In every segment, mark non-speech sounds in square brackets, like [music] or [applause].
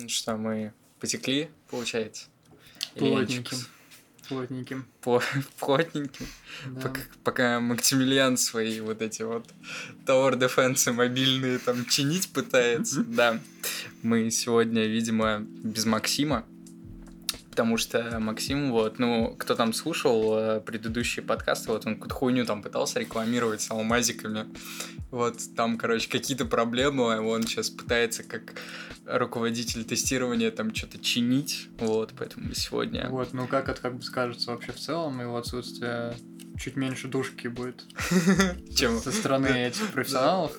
Ну что, мы потекли, получается? Плотненьким. Плотненьким. По [laughs] плотненьким. Да. Пока, пока Максимилиан свои вот эти вот Tower Defense мобильные там чинить пытается. [laughs] Да. Мы сегодня, видимо, без Максима. Потому что Максим, вот, ну, кто там слушал э, предыдущие подкасты, вот он какую-то хуйню там пытался рекламировать с алмазиками. Вот, там, короче, какие-то проблемы, а он сейчас пытается как руководитель тестирования там что-то чинить, вот, поэтому сегодня... Вот, ну как это как бы скажется вообще в целом, его отсутствие чуть меньше душки будет [laughs] со стороны этих профессионалов.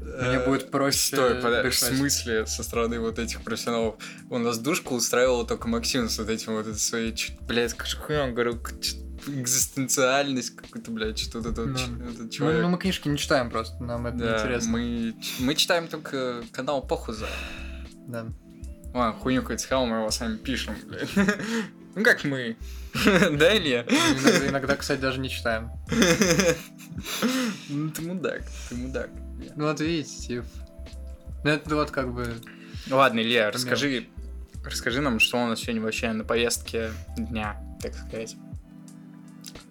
Мне Э, будет проще Стой, подожди, в смысле со стороны вот этих профессионалов? У нас душку устраивала только Максим с вот этим вот этой своей, блядь, как хуйня, он чё- экзистенциальность какую-то, блядь, что-то тут, Да. этот Ну, человек. ну, мы книжки не читаем просто, нам это не да, интересно. мы, мы читаем только канал Похуза. Да. Ладно, хуйню какую-то сказал, мы его сами пишем, блядь. [laughs] Ну как мы? [laughs] Да, Илья? Иногда, иногда, кстати, даже не читаем. [laughs] Ну ты мудак, ты мудак. Ну вот видите, тип. Ну это вот как бы... Ладно, Илья, расскажи, расскажи нам, что у нас сегодня вообще на повестке дня, так сказать.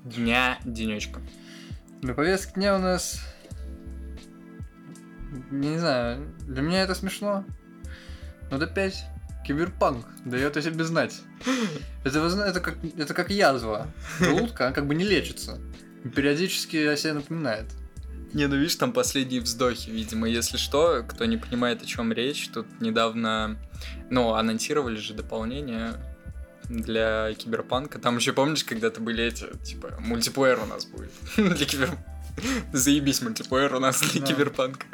Дня, денечка. На повестке дня у нас... Не знаю, для меня это смешно. Но опять киберпанк дает о себе знать. [laughs] Это, это, как, это как язва. Желудка, она как бы не лечится. Периодически о себе напоминает. Не, ну видишь, там последние вздохи, видимо. Если что, кто не понимает, о чем речь, тут недавно, ну, анонсировали же дополнение для киберпанка. Там еще помнишь, когда-то были эти, типа, мультиплеер у нас будет [laughs] для кибер... Заебись, мультиплеер у нас для киберпанка.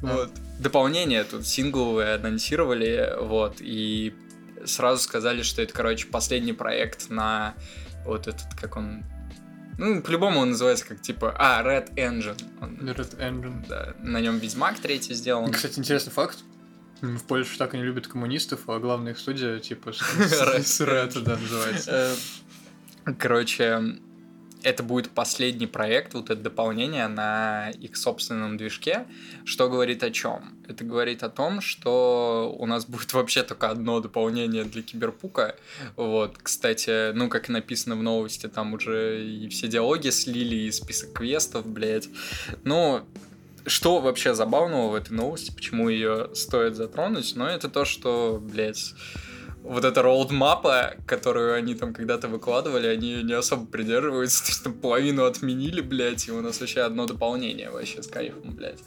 Вот. Дополнение тут сингловые анонсировали, вот, и сразу сказали, что это, короче, последний проект на вот этот, как он... Ну, по-любому он называется как, типа, а, Red Engine. Он- Red Engine. да, на нем Ведьмак третий сделан. Кстати, интересный факт. В Польше так и не любят коммунистов, а главная их студия, типа, с [laughs] Red с Red, да, называется. Э, Короче, это будет последний проект, вот это дополнение на их собственном движке. Что говорит о чем? Это говорит о том, что у нас будет [laughs] вообще только одно дополнение для Киберпука. Вот, кстати, ну, как написано в новости, там уже и все диалоги слили, и список квестов, блядь. Ну, что вообще забавного в этой новости, почему ее стоит затронуть, но это то, что, блядь, вот эта роудмапа, которую они там когда-то выкладывали, они не особо придерживаются, то есть там половину отменили, блядь, и у нас вообще одно дополнение вообще с кайфом, блядь.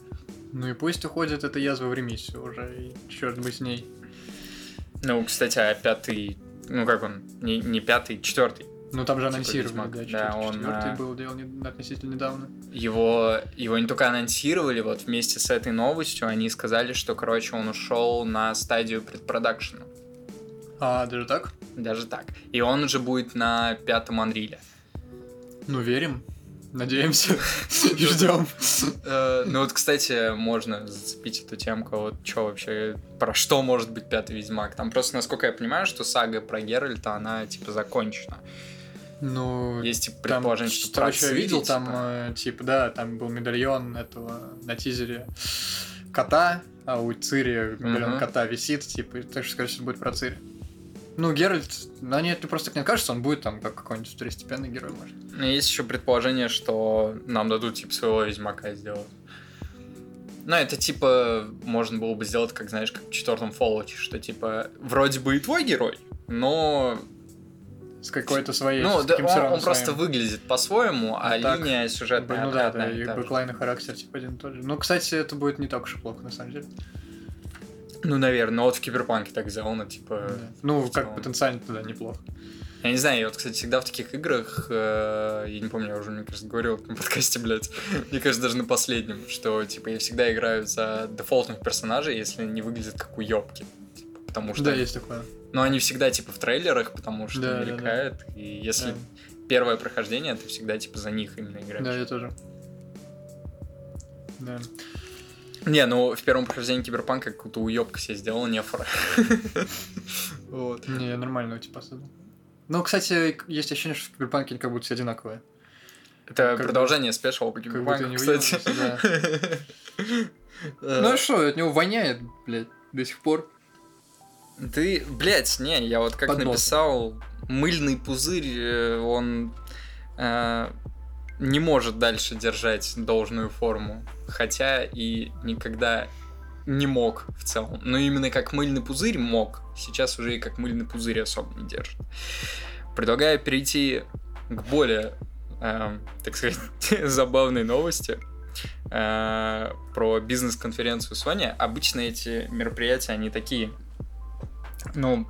Ну и пусть уходит эта язва в ремиссию уже, и черт бы с ней. Ну, кстати, а пятый, ну как он, не, не пятый, четвертый. Ну там же Типа анонсировали, да, Да, четвертый, он, четвертый а, был дело не- относительно недавно. Его, его не только анонсировали, вот вместе с этой новостью они сказали, что, короче, он ушел на стадию предпродакшена. А, даже так? Даже так. И он уже будет на пятом Анриле. Ну, верим. Надеемся. [laughs] И ждем. Э, Ну вот, кстати, можно зацепить эту темку. Вот что вообще, про что может быть пятый Ведьмак? Там просто, насколько я понимаю, что сага про Геральта, она, типа, закончена. Ну, Есть, типа, там, предположение, что что про еще видел, там, типа. э, типа, да, там был медальон этого на тизере кота, а у Цири медальон кота висит, типа, так что, скорее всего, будет про Цири. Ну, Геральт, ну, нет, ты просто так не кажется, он будет там как какой-нибудь второстепенный герой, может. Есть еще предположение, что нам дадут, типа, своего Ведьмака сделать. Ну, это, типа, можно было бы сделать, как, знаешь, как в четвертом Fallout, что, типа, вроде бы и твой герой, но С какой-то своей... Ну, да, он, он просто своим. выглядит по-своему, а Ну, так. линия сюжетная Ну да, да, и backline и характер типа один и тот же. Ну, кстати, это будет не так уж и плохо, на самом деле. Ну, наверное, но вот в Киберпанке так сделано, типа... Да. Ну, как целом. потенциально туда неплохо. Я не знаю, я вот, кстати, всегда в таких играх, э, я не помню, я уже, мне кажется, говорил на подкасте, блядь, [laughs] мне кажется, даже на последнем, что, типа, я всегда играю за дефолтных персонажей, если они выглядят как уёбки. Типа, потому что... Да, есть такое. Но они всегда, типа, в трейлерах, потому что Да, да, мелькают, и если Да. первое прохождение, ты всегда, типа, за них именно играешь. Да, я тоже. Да. Не, ну в первом прохождении Киберпанка какую-то уёбка себе сделал нефора. [laughs] Вот. Не, я нормального типа создал. Ну, кстати, есть ощущение, что в Киберпанке они как будто все одинаковые. Это Как продолжение special по Киберпанку, кстати. [laughs] Э, Ну а что, от него воняет, блядь, до сих пор. Ты, блядь, не, я вот как написал, мыльный пузырь, э, он э, не может дальше держать должную форму. Хотя и никогда не мог в целом. Но именно как мыльный пузырь мог. Сейчас уже и как мыльный пузырь особо не держит. Предлагаю перейти к более, э, так сказать, [laughs] забавной новости э, про бизнес-конференцию Sony. Обычно эти мероприятия, они такие, ну,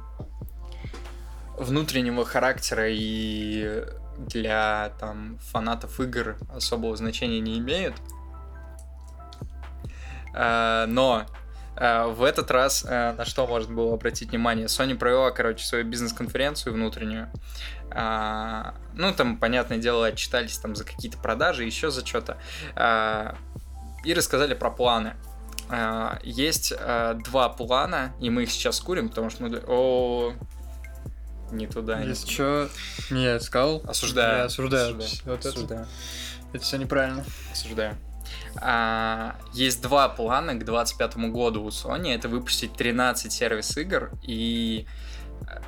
внутреннего характера и для там фанатов игр особого значения не имеют. Э, Но э, в этот раз э, на что можно было обратить внимание? Sony провела, короче, свою бизнес-конференцию внутреннюю. Ну, там, понятное дело, отчитались там за какие-то продажи, еще за что-то. И рассказали про планы. Есть два плана, и мы их сейчас курим, потому что мы... О, не туда. Если что, не сказал. Осуждаю. Я осуждаю. Осуждаю. Вот это, Осуждаю. это все неправильно. Осуждаю. А, есть два плана к 2025 году у Sony. Это выпустить 13 сервис-игр и э,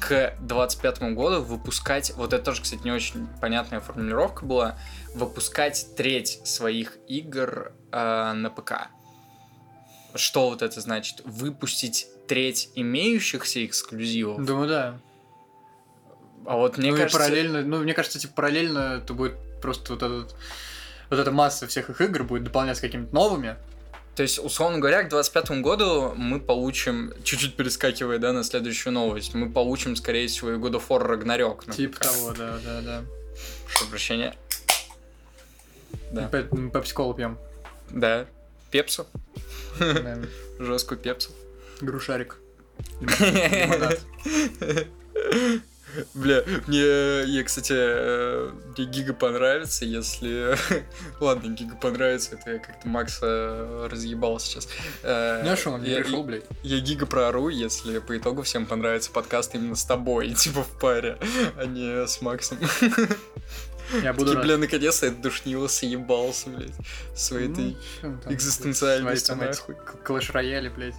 к 2025 году выпускать, вот это тоже, кстати, не очень понятная формулировка была, выпускать треть своих игр э, на ПК. Что вот это значит? Выпустить треть имеющихся эксклюзивов? Думаю, да. А вот мне ну кажется... и параллельно, ну мне кажется, типа параллельно это будет просто вот этот вот эта масса всех их игр будет дополняться какими-то новыми. То есть, условно говоря, к 25 году мы получим, чуть-чуть перескакивая, да, на следующую новость, мы получим, скорее всего, и God of War Ragnarok. на Типа ПК. того, да, да, да. Прошу прощения. Да. Пепси-колу пьем. Да. Пепсу. [laughs] Жесткую пепсу. Грушарик. [laughs] Бля, мне, я, кстати, э, мне Гига понравится, если... [laughs] Ладно, Гига понравится, это я как-то Макса разъебал сейчас. Э, что, он не я- пришел, блядь? Я гига проору, если по итогу всем понравится подкаст именно с тобой, [laughs] типа в паре, а не с Максом. Я буду Такие, бля, наконец-то я душнило, съебался, блядь, своей Ну, этой... экзистенциальности, нахуй. к- Клэш-рояли, блядь.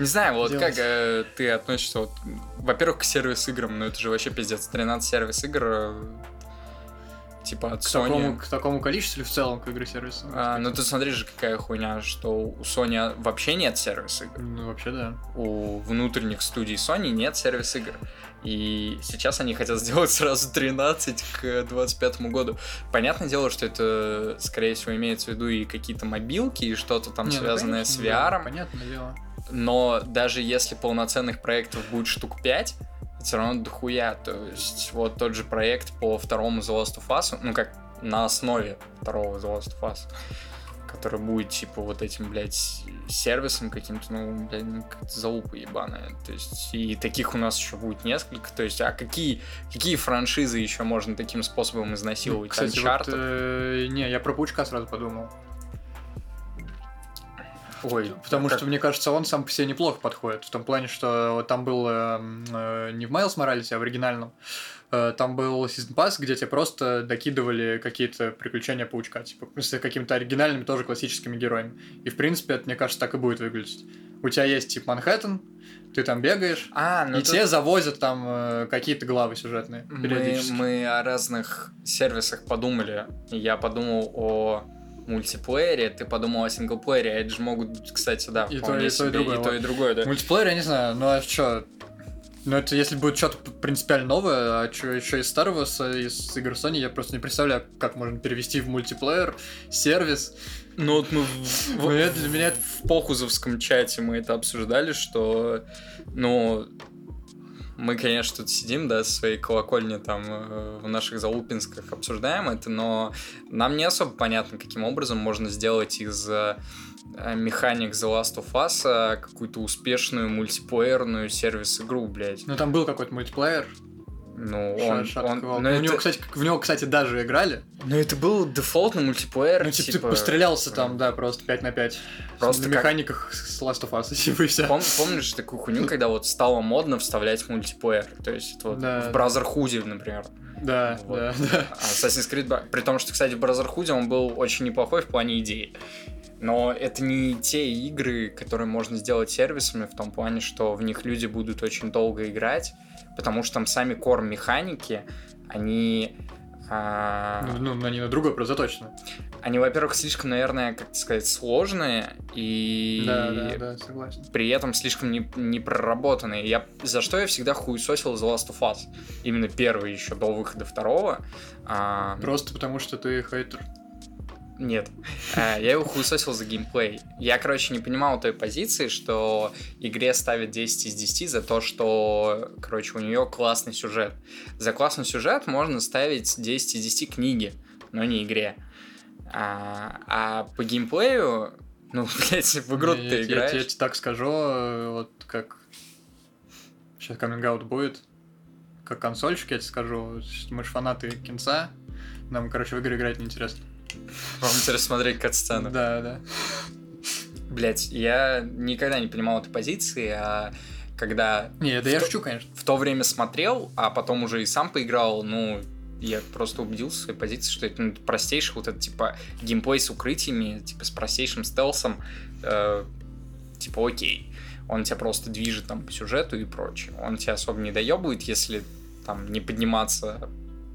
Не знаю, вот делать? как э, ты относишься, вот, во-первых, к сервис-играм, ну это же вообще пиздец, 13 сервис-игр, э, типа от К Sony. такому, к такому количеству в целом к игре сервиса? А, ну ты смотри же, какая хуйня, что у Sony вообще нет сервис-игр. Ну, вообще, да. у внутренних студий Sony нет сервис-игр. И сейчас они хотят сделать сразу 13 к 25 году. Понятное дело, что это, скорее всего, имеется в виду и какие-то мобилки, и что-то там Не, ну, связанное конечно, с да, VR. Понятное дело. Но даже если полноценных проектов будет штук 5, все равно дохуя. То есть вот тот же проект по второму The Last of Us, ну как на основе второго The Last of Us, который будет типа вот этим, блядь, сервисом каким-то, ну, блядь, ну, залупа ебаная. То есть и таких у нас еще будет несколько. То есть, а какие, какие франшизы еще можно таким способом изнасиловать? Кстати, вот, э, не, я про Паучка сразу подумал. Ой, Потому как- что, мне кажется, он сам по себе неплохо подходит. В том плане, что там был э, э, не в Майлз Моралесе, а в оригинальном. Э, там был Season Pass, где тебе просто докидывали какие-то приключения Паучка, типа, с какими-то оригинальными, тоже классическими героями. И, в принципе, это, мне кажется, так и будет выглядеть. У тебя есть, типа, Манхэттен, ты там бегаешь, А, ну и тут- тебе завозят там э, какие-то главы сюжетные Мы, мы о разных сервисах подумали. Я подумал о мультиплеере, ты подумал о синглплеере. Это же могут кстати, да, И то, вполне и то, и себе другое, и то, и другое, да. Мультиплеер, я не знаю, ну а что? Ну это если будет что-то принципиально новое, а что еще из старого, с- из игр Sony, я просто не представляю, как можно перевести в мультиплеер, сервис. Ну вот мы в, Ну, в- для меня в похузовском чате мы это обсуждали, что, ну, мы, конечно, тут сидим, да, со своей колокольни там э, в наших залупинсках обсуждаем это, но нам не особо понятно, каким образом можно сделать из э, механик The Last of Us э, какую-то успешную мультиплеерную сервис-игру, блядь. Ну там был какой-то мультиплеер. Ну, он... Шатко он- Волк. ну, У это, него, кстати, в него, кстати, даже играли. ну, это был дефолтный мультиплеер, Ну, типа, ты пострелялся там, да, просто 5 на 5. Просто на как- механиках с Last of Us, [laughs] типа, и вся. Пом- помнишь такую хуйню, когда вот стало модно вставлять мультиплеер? То есть это вот Да. в Brotherhood, например. Да, Вот. да, да. А Assassin's Creed, при том, что, кстати, в Brotherhood он был очень неплохой в плане идеи. Но это не те игры, которые можно сделать сервисами, в том плане, что в них люди будут очень долго играть, потому что там сами кор-механики, они... а, Ну, ну, они на другой просто точно. Они, во-первых, слишком, наверное, как сказать, сложные, и Да, да, да, согласен. при этом слишком не, не проработанные. Я, за что я всегда хуесосил The Last of Us? Именно первый еще до выхода второго. А, Просто потому, что ты хейтер. Нет. А, Я его хуесосил за геймплей. Я, короче, не понимал той позиции, что игре ставят 10 из 10 за то, что, короче, у нее классный сюжет. За классный сюжет можно ставить 10 из 10 книги, но не игре. А, а по геймплею, ну, [laughs] блядь, в игру Я- ты я, играешь. я тебе так скажу, э, вот как... Сейчас каминг будет. Как консольщик, я тебе скажу. Мы же фанаты кинца. Нам, короче, в игры играть неинтересно. Вам интересно смотреть кат-сцену. Да, да. Блять, я никогда не понимал этой позиции, а когда Не, да я то- шучу, конечно. в то время смотрел, а потом уже и сам поиграл, ну, я просто убедился в своей позиции, что это ну, простейший вот этот, типа, геймплей с укрытиями, типа, с простейшим стелсом, э, типа, окей. Он тебя просто движет там по сюжету и прочее. Он тебя особо не доебывает, если там не подниматься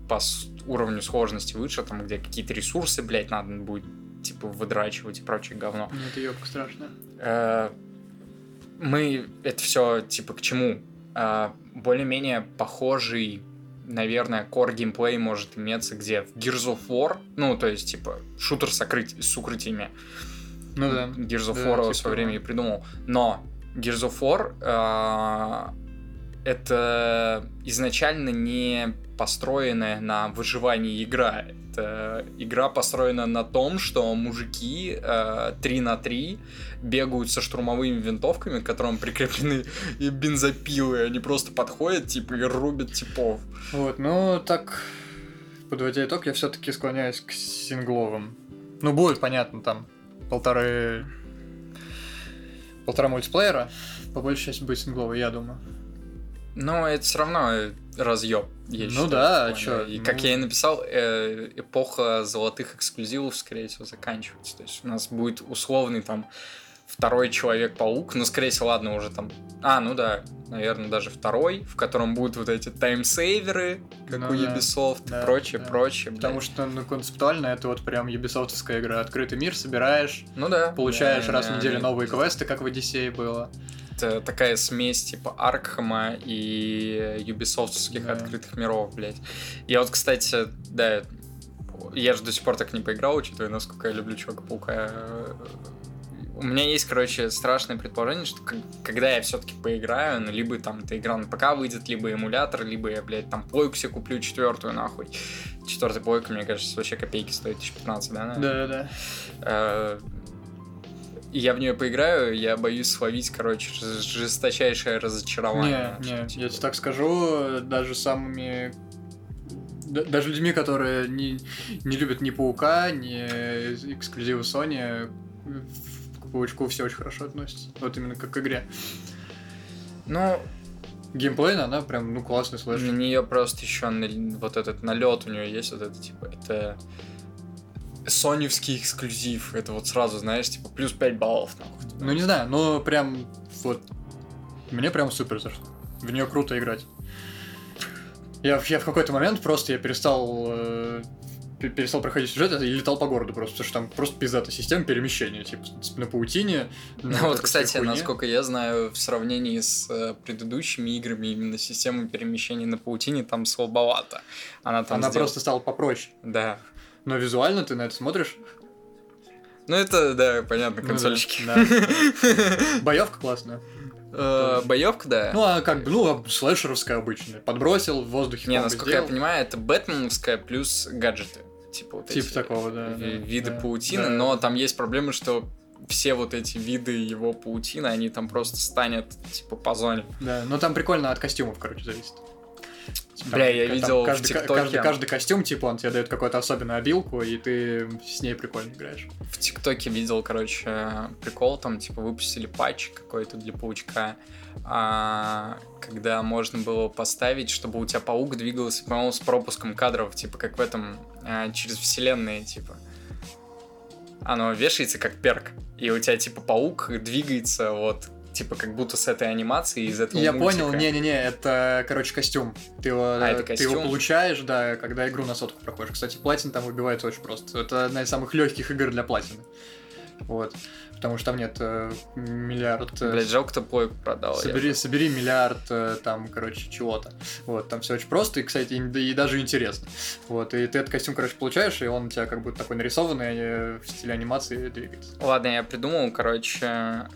по уровню сложности выше, там, где какие-то ресурсы, блядь, надо будет, типа, выдрачивать и прочее говно. Ну, это ёбка страшная. Э, мы это все типа к чему? Э, более-менее похожий, наверное, core геймплей может иметься где? В Gears of War, ну, то есть, типа, шутер с, окрыть- с укрытиями. Ну да. Gears of Да, War типа в свое время и придумал. Но Gears of War э, это изначально не построенная на выживании игра. Это игра построена на том, что мужики э, 3 на 3 бегают со штурмовыми винтовками, к которым прикреплены и бензопилы. Они просто подходят, типа, и рубят типов. Вот, ну так, подводя итог, я все-таки склоняюсь к сингловым. Ну, будет, понятно, там полторы... Полтора мультиплеера, по большей части будет сингловый, я думаю. Но это все равно разъеб. я Ну считаю, да, в а чё, И ну- как я и написал, э, эпоха золотых эксклюзивов, скорее всего, заканчивается. То есть у нас будет условный там второй Человек-паук, ну, скорее всего, ладно, уже там... А, ну да, наверное, даже второй, в котором будут вот эти таймсейверы, как Ну у да, Ubisoft да, и прочее, да. прочее. Потому блядь. что, ну, концептуально это вот прям юбисофтовская игра. Открытый мир, собираешь, Ну да. получаешь да, раз в да, неделю да. новые квесты, как в Одиссее было. Это такая смесь типа Аркхема и юбисофтских Да. открытых миров, блядь. Я вот, кстати, да, я же до сих пор так не поиграл, учитывая, насколько я люблю Человека-паука. У меня есть, короче, страшное предположение, что когда я все-таки поиграю, ну, либо там эта игра на ПК выйдет, либо эмулятор, либо я, блядь, там плойку себе куплю четвертую, нахуй. Четвертая плойка, мне кажется, вообще копейки стоит, 1015, да? наверное? Да-да-да. Э, и я в нее поиграю, я боюсь словить, короче, жес- жесточайшее разочарование. Не, не, типа, я тебе так скажу, даже самыми... да- Даже людьми, которые не, не любят ни Паука, ни эксклюзивы Sony, к Паучку все очень хорошо относятся. Вот именно как к игре. Ну, Геймплейно она прям, ну, классный у слэшер. нее просто еще вот этот налет у нее есть, вот это, типа, это соневский эксклюзив. Это вот сразу, знаешь, типа, плюс 5 баллов, нахуй. Ну, не знаю, но прям вот... Мне прям супер зашло. В нее круто играть. Я, в- я в какой-то момент просто я перестал э, пе- перестал проходить сюжет и летал по городу просто, потому что там просто пиздатая система перемещения, типа на паутине. Ну вот, кстати, хуйне. насколько я знаю, в сравнении с э, предыдущими играми, именно система перемещения на паутине там слабовато. Она там Она сдел- просто стала попроще. Да. Но визуально ты на это смотришь. Ну это, да, понятно, ну да, консольщики. да, да. [laughs] Боевка классная. Боевка, да. Ну, а как бы, ну, а слэшеровская обычная. Подбросил, в воздухе Не, насколько сделал. я понимаю, это бэтменовская плюс гаджеты. Типа вот эти такого, да, ви- да, виды да, паутины, да. но там есть проблема, что все вот эти виды его паутины, они там просто станет типа по зоне. Да, но там прикольно от костюмов, короче, зависит. Там- Бля, я там видел в каждый, ка- ТикТоке. каждый, каждый костюм, типа, он тебе дает какую-то особенную обилку, и ты с ней прикольно играешь. В ТикТоке видел, короче, прикол, там типа выпустили патч какой-то для паучка, а, когда можно было поставить, чтобы у тебя паук двигался, по-моему, с пропуском кадров, типа как в этом, а, через вселенные, типа. оно вешается как перк. И у тебя типа паук двигается вот типа как будто с этой анимацией из этого Я мультика. понял, не-не-не, это, короче, костюм. Ты его, А, это ты его костюм? получаешь, да, когда игру на сотку проходишь. Кстати, платин там выбивается очень просто. Это одна из самых легких игр для платины. Вот. Потому что там нет э, миллиард... э, Блять, жалко, кто плойку продал. Собери, собери миллиард э, там, короче, чего-то. Вот, там все очень просто и, кстати, и, и даже интересно. Вот, и ты этот костюм, короче, получаешь, и он у тебя как будто такой нарисованный э, в стиле анимации двигается. Ладно, я придумал, короче,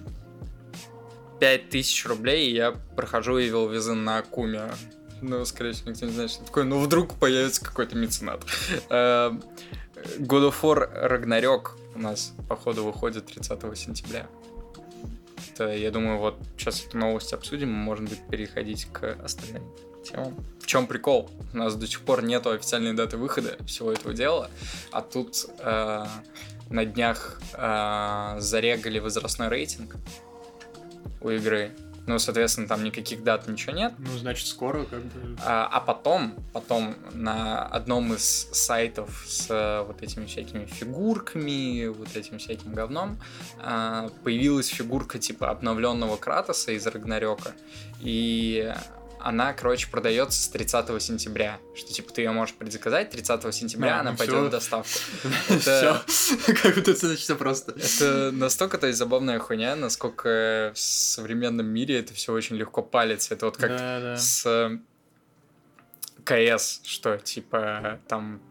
5000 рублей, и я прохожу Evil Within на Акуме. Ну, скорее всего, никто не знает, что такое. Но вдруг появится какой-то меценат. Э, God of War Ragnarok у нас, походу, выходит 30 сентября. Это, я думаю, вот сейчас эту новость обсудим, можно будет переходить к остальным темам. В чем прикол? У нас до сих пор нету официальной даты выхода всего этого дела, а тут э, на днях э, зарегали возрастной рейтинг у игры. Ну, соответственно, там никаких дат, ничего нет. Ну, значит, скоро как бы... А, а потом, потом на одном из сайтов с э, вот этими всякими фигурками, вот этим всяким говном, а, появилась фигурка типа обновленного Кратоса из Рагнарёка. И она, короче, продается с 30 сентября. Что типа ты ее можешь предзаказать, 30 сентября А, она ну пойдет в доставку. [laughs] Все. [laughs] Как будто это значит всё просто. Это настолько, то есть, забавная хуйня, насколько в современном мире это все очень легко палится. Это вот как с КС, что типа там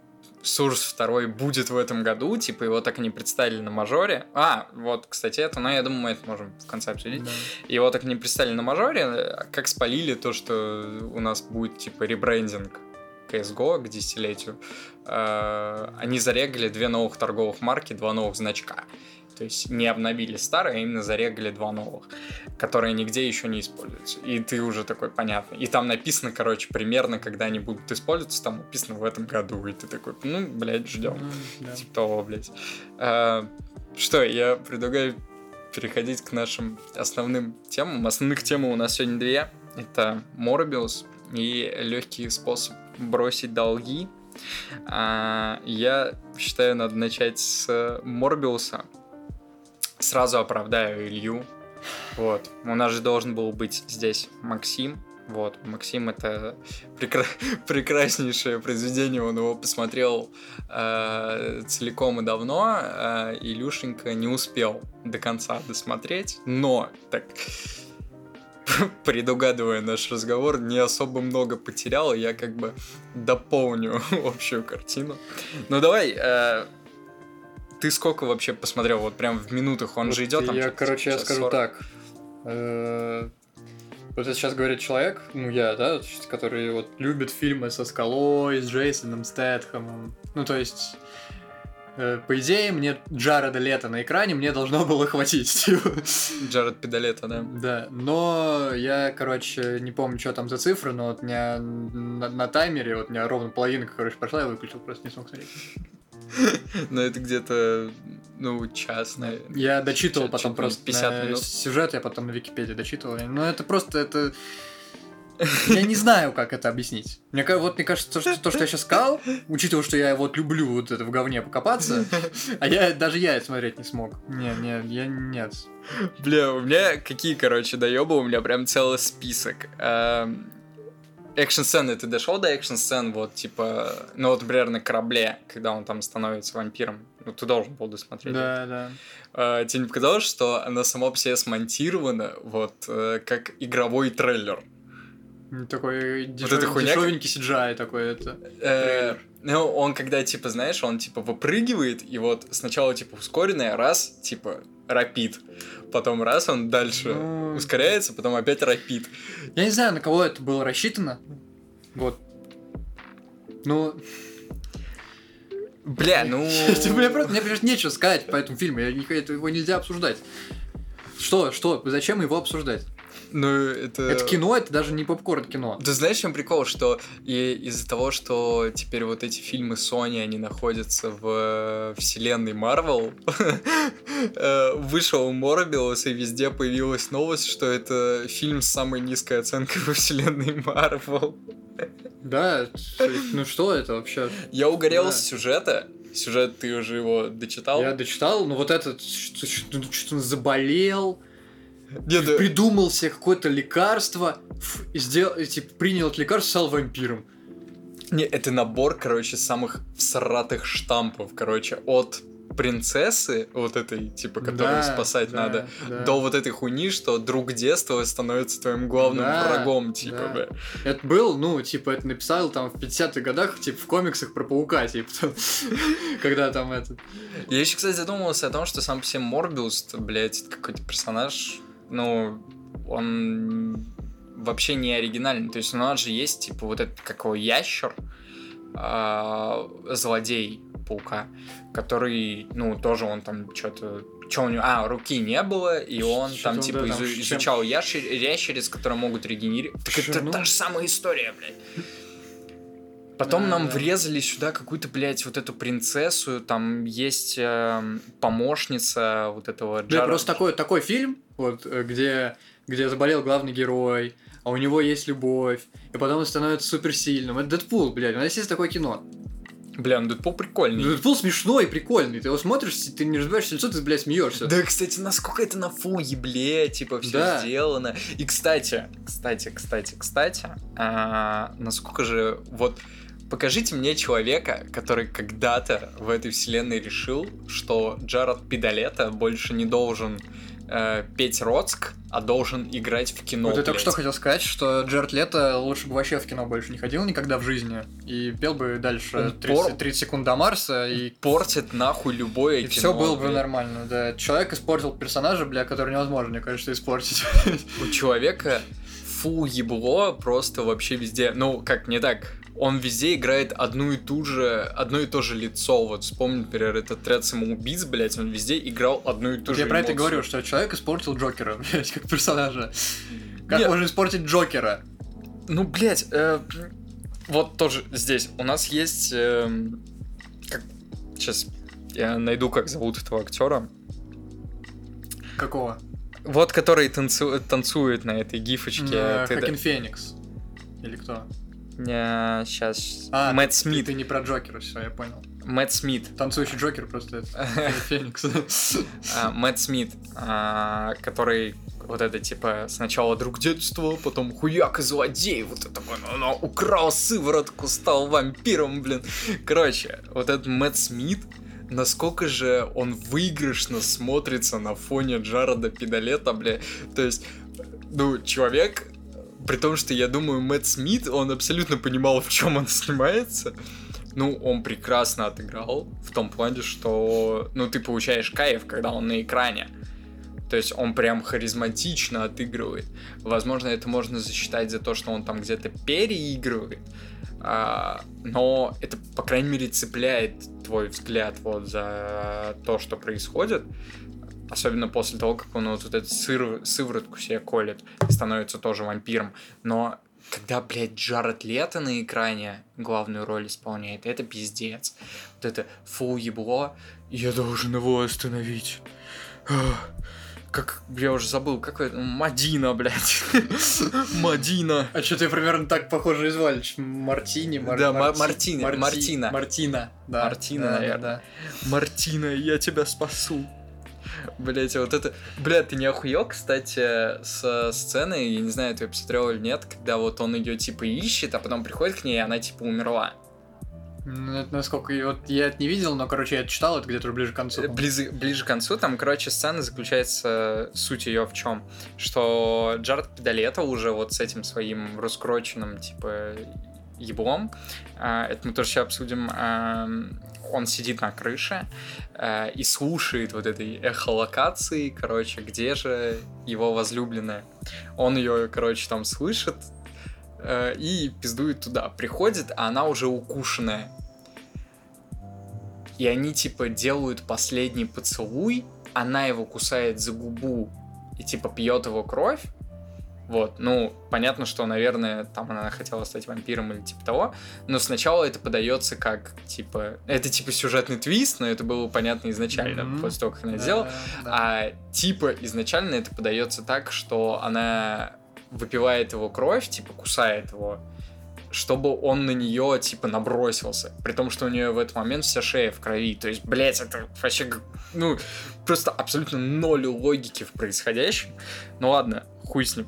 Сурс 2 будет в этом году, типа его так и не представили на мажоре. А, вот, кстати, это, но я думаю, мы это можем в конце обсудить. Да. Его так и не представили на мажоре, как спалили то, что у нас будет типа ребрендинг CSGO к десятилетию. Э, Они зарегали две новых торговых марки, два новых значка. То есть не обновили старые, а именно зарегали два новых, которые нигде еще не используются. И ты уже такой, понятно. И там написано, короче, примерно, когда они будут использоваться, там написано в этом году. И ты такой, ну, блядь, ждем. Ну, да. Типа того, блядь. А, что, я предлагаю переходить к нашим основным темам. Основных тем у нас сегодня две. Это Морбиус и легкий способ бросить долги. А, я считаю, надо начать с Морбиуса. Сразу оправдаю Илью. Вот. У нас же должен был быть здесь Максим. Вот, Максим это прекра- [laughs] прекраснейшее произведение, он его посмотрел э, целиком и давно, э, Илюшенька не успел до конца досмотреть, но так [laughs] предугадывая наш разговор, не особо много потерял, я как бы дополню [laughs] общую картину. Ну давай, э, ты сколько вообще посмотрел? Вот прям в минутах, он Вот же идет там. Я, что-то короче, я скажу 40. так. Э, Вот это сейчас говорит человек, ну я, да, который вот любит фильмы со скалой, с Джейсоном Стэтхэмом. Ну, то есть, э, по идее, мне Джареда Лето на экране мне должно было хватить. типа. Джаред Педалета, да. Да, но я, короче, не помню, что там за цифры, но вот у меня на, на таймере, вот у меня ровно половинка, короче, прошла, я выключил, просто не смог смотреть. [laughs] Но это где-то, ну, час, наверное. Я дочитывал потом просто 50 на минут. сюжет, я потом на Википедии дочитывал. Но это просто, это... [laughs] Я не знаю, как это объяснить. Мне, вот, мне кажется, то, что, то, что я сейчас сказал, учитывая, что я вот люблю вот это в говне покопаться, а я даже я это смотреть не смог. Не, не, я нет. Бля, у меня какие, короче, доебы, у меня прям целый список. Экшн-сцены, ты дошел до экшн-сцен, вот, типа, ну, вот, например, на корабле, когда он там становится вампиром, ну, ты должен был досмотреть. Да, да. Э, тебе не показалось, что она сама по себе смонтирована, вот, э, как игровой трейлер? Такой дешев- эта хуйня, дешевенький CGI такой это. Э. Ну, он когда, типа, знаешь, он, типа, выпрыгивает, и вот сначала, типа, ускоренная, раз, типа, рапид. Потом раз, он дальше Ну, ускоряется, потом опять рапид. Я не знаю, на кого это было рассчитано. Вот. Ну, Бля, [laughs] ну... Это, Мне просто нечего сказать по этому фильму, его нельзя обсуждать. Что, что, зачем его обсуждать? Ну, это... Это кино, это даже не попкорн кино. Ты знаешь, чем прикол, что и из-за того, что теперь вот эти фильмы Sony, они находятся в э, вселенной Marvel, [laughs] э, вышел Морбиус, и везде появилась новость, что это фильм с самой низкой оценкой во вселенной Marvel. Да, ну что это вообще? Я угорел Да. с сюжета, сюжет ты уже его дочитал? Я дочитал, но вот этот что-то что заболел, Не, да- придумал себе какое-то лекарство, и сделал, типа, принял это лекарство, стал вампиром. Не, это набор, короче, самых всратых штампов, короче, от принцессы, вот этой, типа, которую Да, спасать да, надо, да. до вот этой хуйни, что друг детства становится твоим главным Да, врагом, типа, да. Это был, ну, типа, это написал там в 50-х годах, типа, в комиксах про паука, типа, там, [laughs] когда там этот... Я еще, кстати, задумывался о том, что сам по себе Морбиус, блядь, какой-то персонаж, ну, он вообще не оригинальный. То есть у нас же есть, типа, вот этот, как его, ящер, а, злодей паука, который, ну, тоже он там что-то... Что у него? А, руки не было, и он там, он, типа, да, там изу- чем- изучал ящер, ящериц, которые могут регенерировать. Так это та же самая история, блядь. Потом нам Да. врезали сюда какую-то, блядь, вот эту принцессу, там есть эм, помощница вот этого Да, просто такой, такой фильм, вот, э, где, где заболел главный герой, а у него есть любовь, и потом он становится суперсильным. Это Дэдпул, блядь, у нас есть такое кино. Бля, ну Дэдпул прикольный. Ну, Дэдпул смешной, прикольный. Ты его смотришь, ты не разбираешься лицо, ты, блядь, смеешься. Да, кстати, насколько это на фуге, блядь, типа, все Да. сделано. И, кстати, кстати, кстати, кстати, а, насколько же, вот, покажите мне человека, который когда-то в этой вселенной решил, что Джаред Педалета больше не должен э, петь Роцк, а должен играть в кино, Вот я только что хотел сказать, что Джаред Лето лучше бы вообще в кино больше не ходил никогда в жизни. И пел бы дальше Он 30, пор- 30 секунд до Марса, и, Портит нахуй любое и кино. все было бы блядь. нормально. Да, человек испортил персонажа, бля, который невозможно, мне кажется, испортить. У человека фу ебло просто вообще везде. Ну, как не так. Он везде играет одну и ту же, одно и то же лицо. Вот вспомни, например, этот отряд самоубийц, блядь, он везде играл одну и ту же Я про это говорю, что человек испортил Джокера, [laughs] блядь, как персонажа. Как Нет. можно испортить Джокера? Ну, блядь, э, вот тоже здесь. У нас есть... эм, как... Сейчас я найду, как зовут этого актера. Какого? Вот, который танцу- танцует на этой гифочке. Э, Хакин Феникс. Или кто? Сейчас. А, Мэтт ты- Смит. Ты не про Джокера, все, я понял. Мэтт Смит. Танцующий Джокер просто это [laughs] Феникс. А, Мэтт Смит, а, который вот это типа сначала друг детства, потом хуяк и злодей, вот это он, он украл сыворотку, стал вампиром, блин. Короче, вот этот Мэтт Смит, насколько же он выигрышно смотрится на фоне Джареда Педалета, бля. То есть, ну, человек, при том, что я думаю, Мэтт Смит, он абсолютно понимал, в чем он снимается. Ну, он прекрасно отыграл в том плане, что, ну, ты получаешь кайф, когда он на экране. То есть он прям харизматично отыгрывает. Возможно, это можно засчитать за то, что он там где-то переигрывает. А, но это, по крайней мере, цепляет твой взгляд вот за то, что происходит. Особенно после того, как он вот эту сыр, сыворотку себе колет и становится тоже вампиром. Но когда, блядь, Джаред Лето на экране главную роль исполняет, это пиздец. Вот это фу ебло, я должен его остановить. Как, я уже забыл, как это, Мадина, блядь. [laughs] Мадина. А что ты примерно так похоже и звали? Ч- Мартини, Мар- Да, Ма- Марти- Мартини, Марти- Мартина. Мартина, да. Мартина, Да, да, наверное. Мартина, я тебя спасу. Блять, вот это... Блядь, ты не охуел, кстати, с сцены, я не знаю, ты ее посмотрел или нет, когда вот он ее типа ищет, а потом приходит к ней, и она типа умерла. Ну, это насколько... я- Вот я это не видел, но, короче, я это читал, это где-то ближе к концу. Ближе, ближе к концу, там, короче, сцена заключается, суть ее в чем, что Джаред Педалета уже вот с этим своим раскроченным, типа, еблом, а, это мы тоже сейчас обсудим, а, он сидит на крыше а, и слушает вот этой эхолокации, короче, где же его возлюбленная. Он ее, короче, там слышит, э, и пиздует туда. Приходит, а она уже укушенная. И они типа делают последний поцелуй, она его кусает за губу и типа пьет его кровь. Вот, ну, понятно, что, наверное, там она хотела стать вампиром или типа того, но сначала это подается как, типа, это типа сюжетный твист, но это было понятно изначально, Мгм. после того, как она Да, сделала. да. А типа изначально это подается так, что она выпивает его кровь, типа кусает его, чтобы он на нее, типа, набросился. При том, что у нее в этот момент вся шея в крови. То есть, блядь, это вообще, ну, просто абсолютно ноль логики в происходящем. Ну ладно, хуй с ним.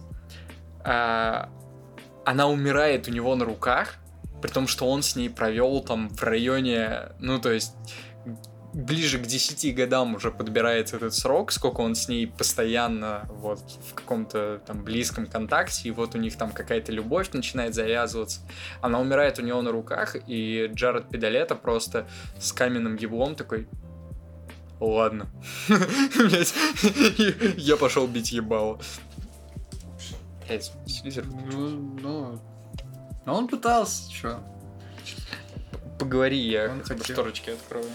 А, она умирает у него на руках, при том, что он с ней провел там в районе, ну, то есть ближе к 10 годам уже подбирается этот срок, сколько он с ней постоянно вот в каком-то там близком контакте, и вот у них там какая-то любовь начинает завязываться. Она умирает у него на руках, и Джаред Педалета просто с каменным еблом такой, ладно, [laughs] [laughs] я пошел бить ебало. Ну, ну, но он пытался, что? Поговори, я хотя бы шторочки открою.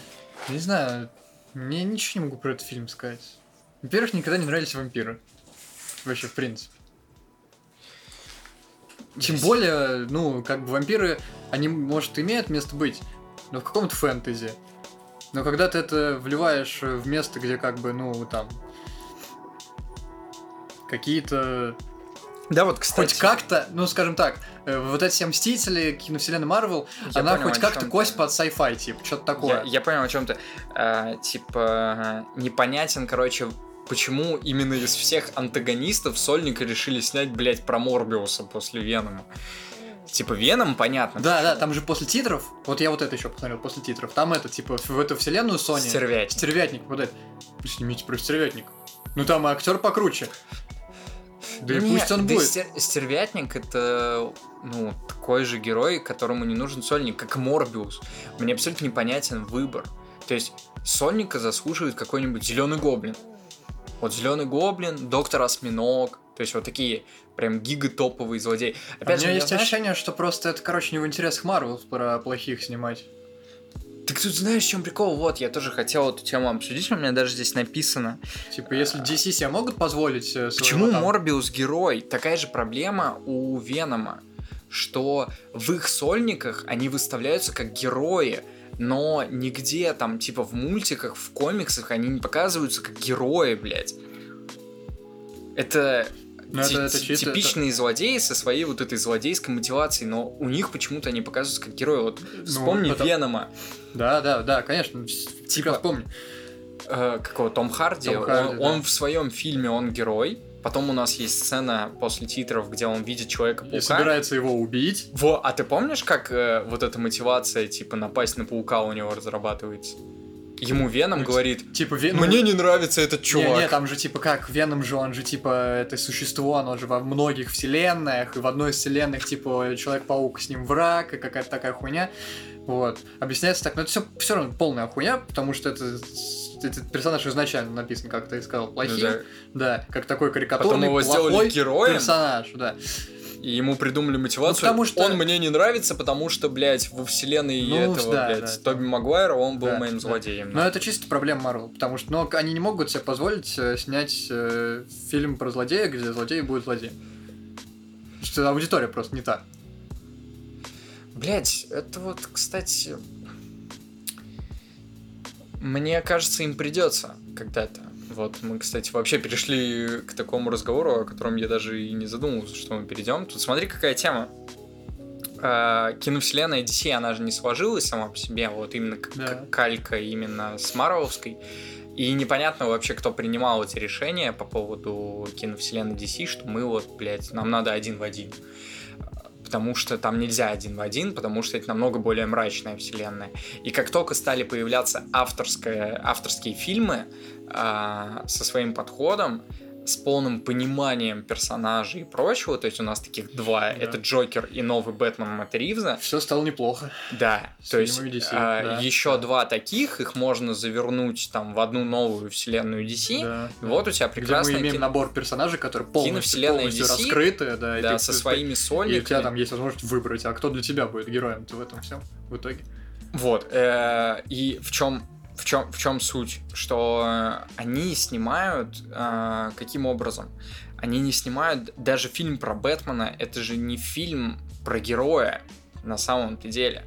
Не знаю, мне ничего не могу про этот фильм сказать. Во-первых, никогда не нравились вампиры. Вообще, в принципе. Тем более, ну, как бы вампиры, они, может, имеют место быть, но в каком-то фэнтези. Но когда ты это вливаешь в место, где как бы, ну, там, какие-то да, вот, кстати. Хоть как-то, ну, скажем так, э, вот эти все Мстители, киновселенная Марвел, она понял, хоть как-то кость под sci-fi, типа, что-то такое. Я, я понял, о чем ты. А, типа, непонятен, короче, почему именно из всех антагонистов Сольника решили снять, блядь, про Морбиуса после Венома. Типа Веном, понятно. Да, да, там же после титров, вот я вот это еще посмотрел после титров, там это, типа, в эту вселенную Sony. Стервятник. Стервятник, вот это. Снимите про стервятник. Ну там актер покруче. Да и пусть он будет. Стер- стервятник это ну, такой же герой, которому не нужен сольник, как Морбиус. Мне абсолютно непонятен выбор. То есть сольника заслуживает какой-нибудь зеленый гоблин. Вот зеленый гоблин, доктор осьминог, то есть вот такие прям гигатоповые злодеи. Опять а же, у меня есть знаешь... ощущение, что просто это, короче, не в интересах Марвел про плохих снимать. Так тут знаешь, в чем прикол? Вот, я тоже хотел эту тему обсудить, у меня даже здесь написано. Типа, если DC себе могут позволить... Э, Почему там... Морбиус герой? Такая же проблема у Венома, что в их сольниках они выставляются как герои, но нигде там, типа, в мультиках, в комиксах они не показываются как герои, блядь. Это но ну, это, это чисто, типичные это... злодеи со своей вот этой злодейской мотивацией, но у них почему-то они показываются как герои. Вот ну, вспомни ну, Венома. Да, да, да, конечно. Типа вспомни. Э, какого Том Харди. Том Харди он, да. он в своем фильме он герой. Потом у нас есть сцена после титров, где он видит человека-паука. И собирается его убить. Во, а ты помнишь, как э, вот эта мотивация, типа, напасть на паука у него разрабатывается? Ему Веном ну, говорит, типа, Вен... мне не нравится этот чувак. Не, не, там же типа как, Веном же, он же типа это существо, оно же во многих вселенных, и в одной из вселенных типа Человек-паук с ним враг, и какая-то такая хуйня. Вот. Объясняется так, но это все, все равно полная хуйня, потому что это этот персонаж изначально написан, как ты сказал, плохим. Ну, да. да, как такой карикатурный, Потом его плохой героем. персонаж, да. И ему придумали мотивацию. Ну, потому что... Он мне не нравится, потому что, блядь, во вселенной ну, этого, да, блядь, да, Тоби да. Магуайра он был да, моим да. злодеем. Но это чисто проблема Марвел, потому что ну, они не могут себе позволить э, снять э, фильм про злодея, где злодей будет злодей. Что аудитория просто не та. Блять, это вот, кстати, мне кажется, им придется когда-то. Вот мы, кстати, вообще перешли к такому разговору, о котором я даже и не задумывался, что мы перейдем. Тут смотри, какая тема. А, киновселенная DC, она же не сложилась сама по себе, вот именно да. как калька именно с Марвеловской. И непонятно вообще, кто принимал эти решения по поводу киновселенной DC, что мы вот, блядь, нам надо один в один. Потому что там нельзя один в один, потому что это намного более мрачная вселенная. И как только стали появляться авторские, авторские фильмы, со своим подходом, с полным пониманием персонажей и прочего. То есть у нас таких два. Да. Это Джокер и новый Бэтмен Мэтта Ривза. Все стало неплохо. Да. С то есть DC, а, да, еще да. два таких, их можно завернуть там в одну новую вселенную DC. Да, и вот у тебя прекрасный... Где мы имеем набор персонажей, которые полностью, полностью DC, раскрыты. Да, да со своими сольниками. И у тебя там есть возможность выбрать, а кто для тебя будет героем в этом всем в итоге. Вот. Э, и в чем в чем, в чем суть? Что э, они снимают э, каким образом? Они не снимают даже фильм про Бэтмена, это же не фильм про героя на самом-то деле.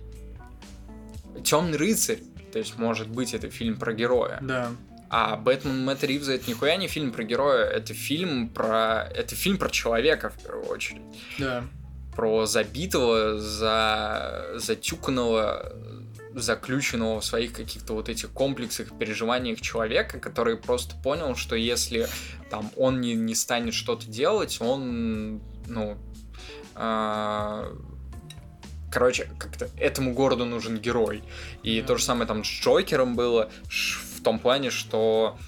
Темный рыцарь, то есть, может быть, это фильм про героя. Да. А Бэтмен Мэтт Ривза это нихуя не фильм про героя, это фильм про. Это фильм про человека в первую очередь. Да. про забитого, за затюканного, заключенного в своих каких-то вот этих комплексах, переживаниях человека, который просто понял, что если там он не, не станет что-то делать, он, ну, э, короче, как-то этому городу нужен герой. И то же самое там с Джокером было в том плане, что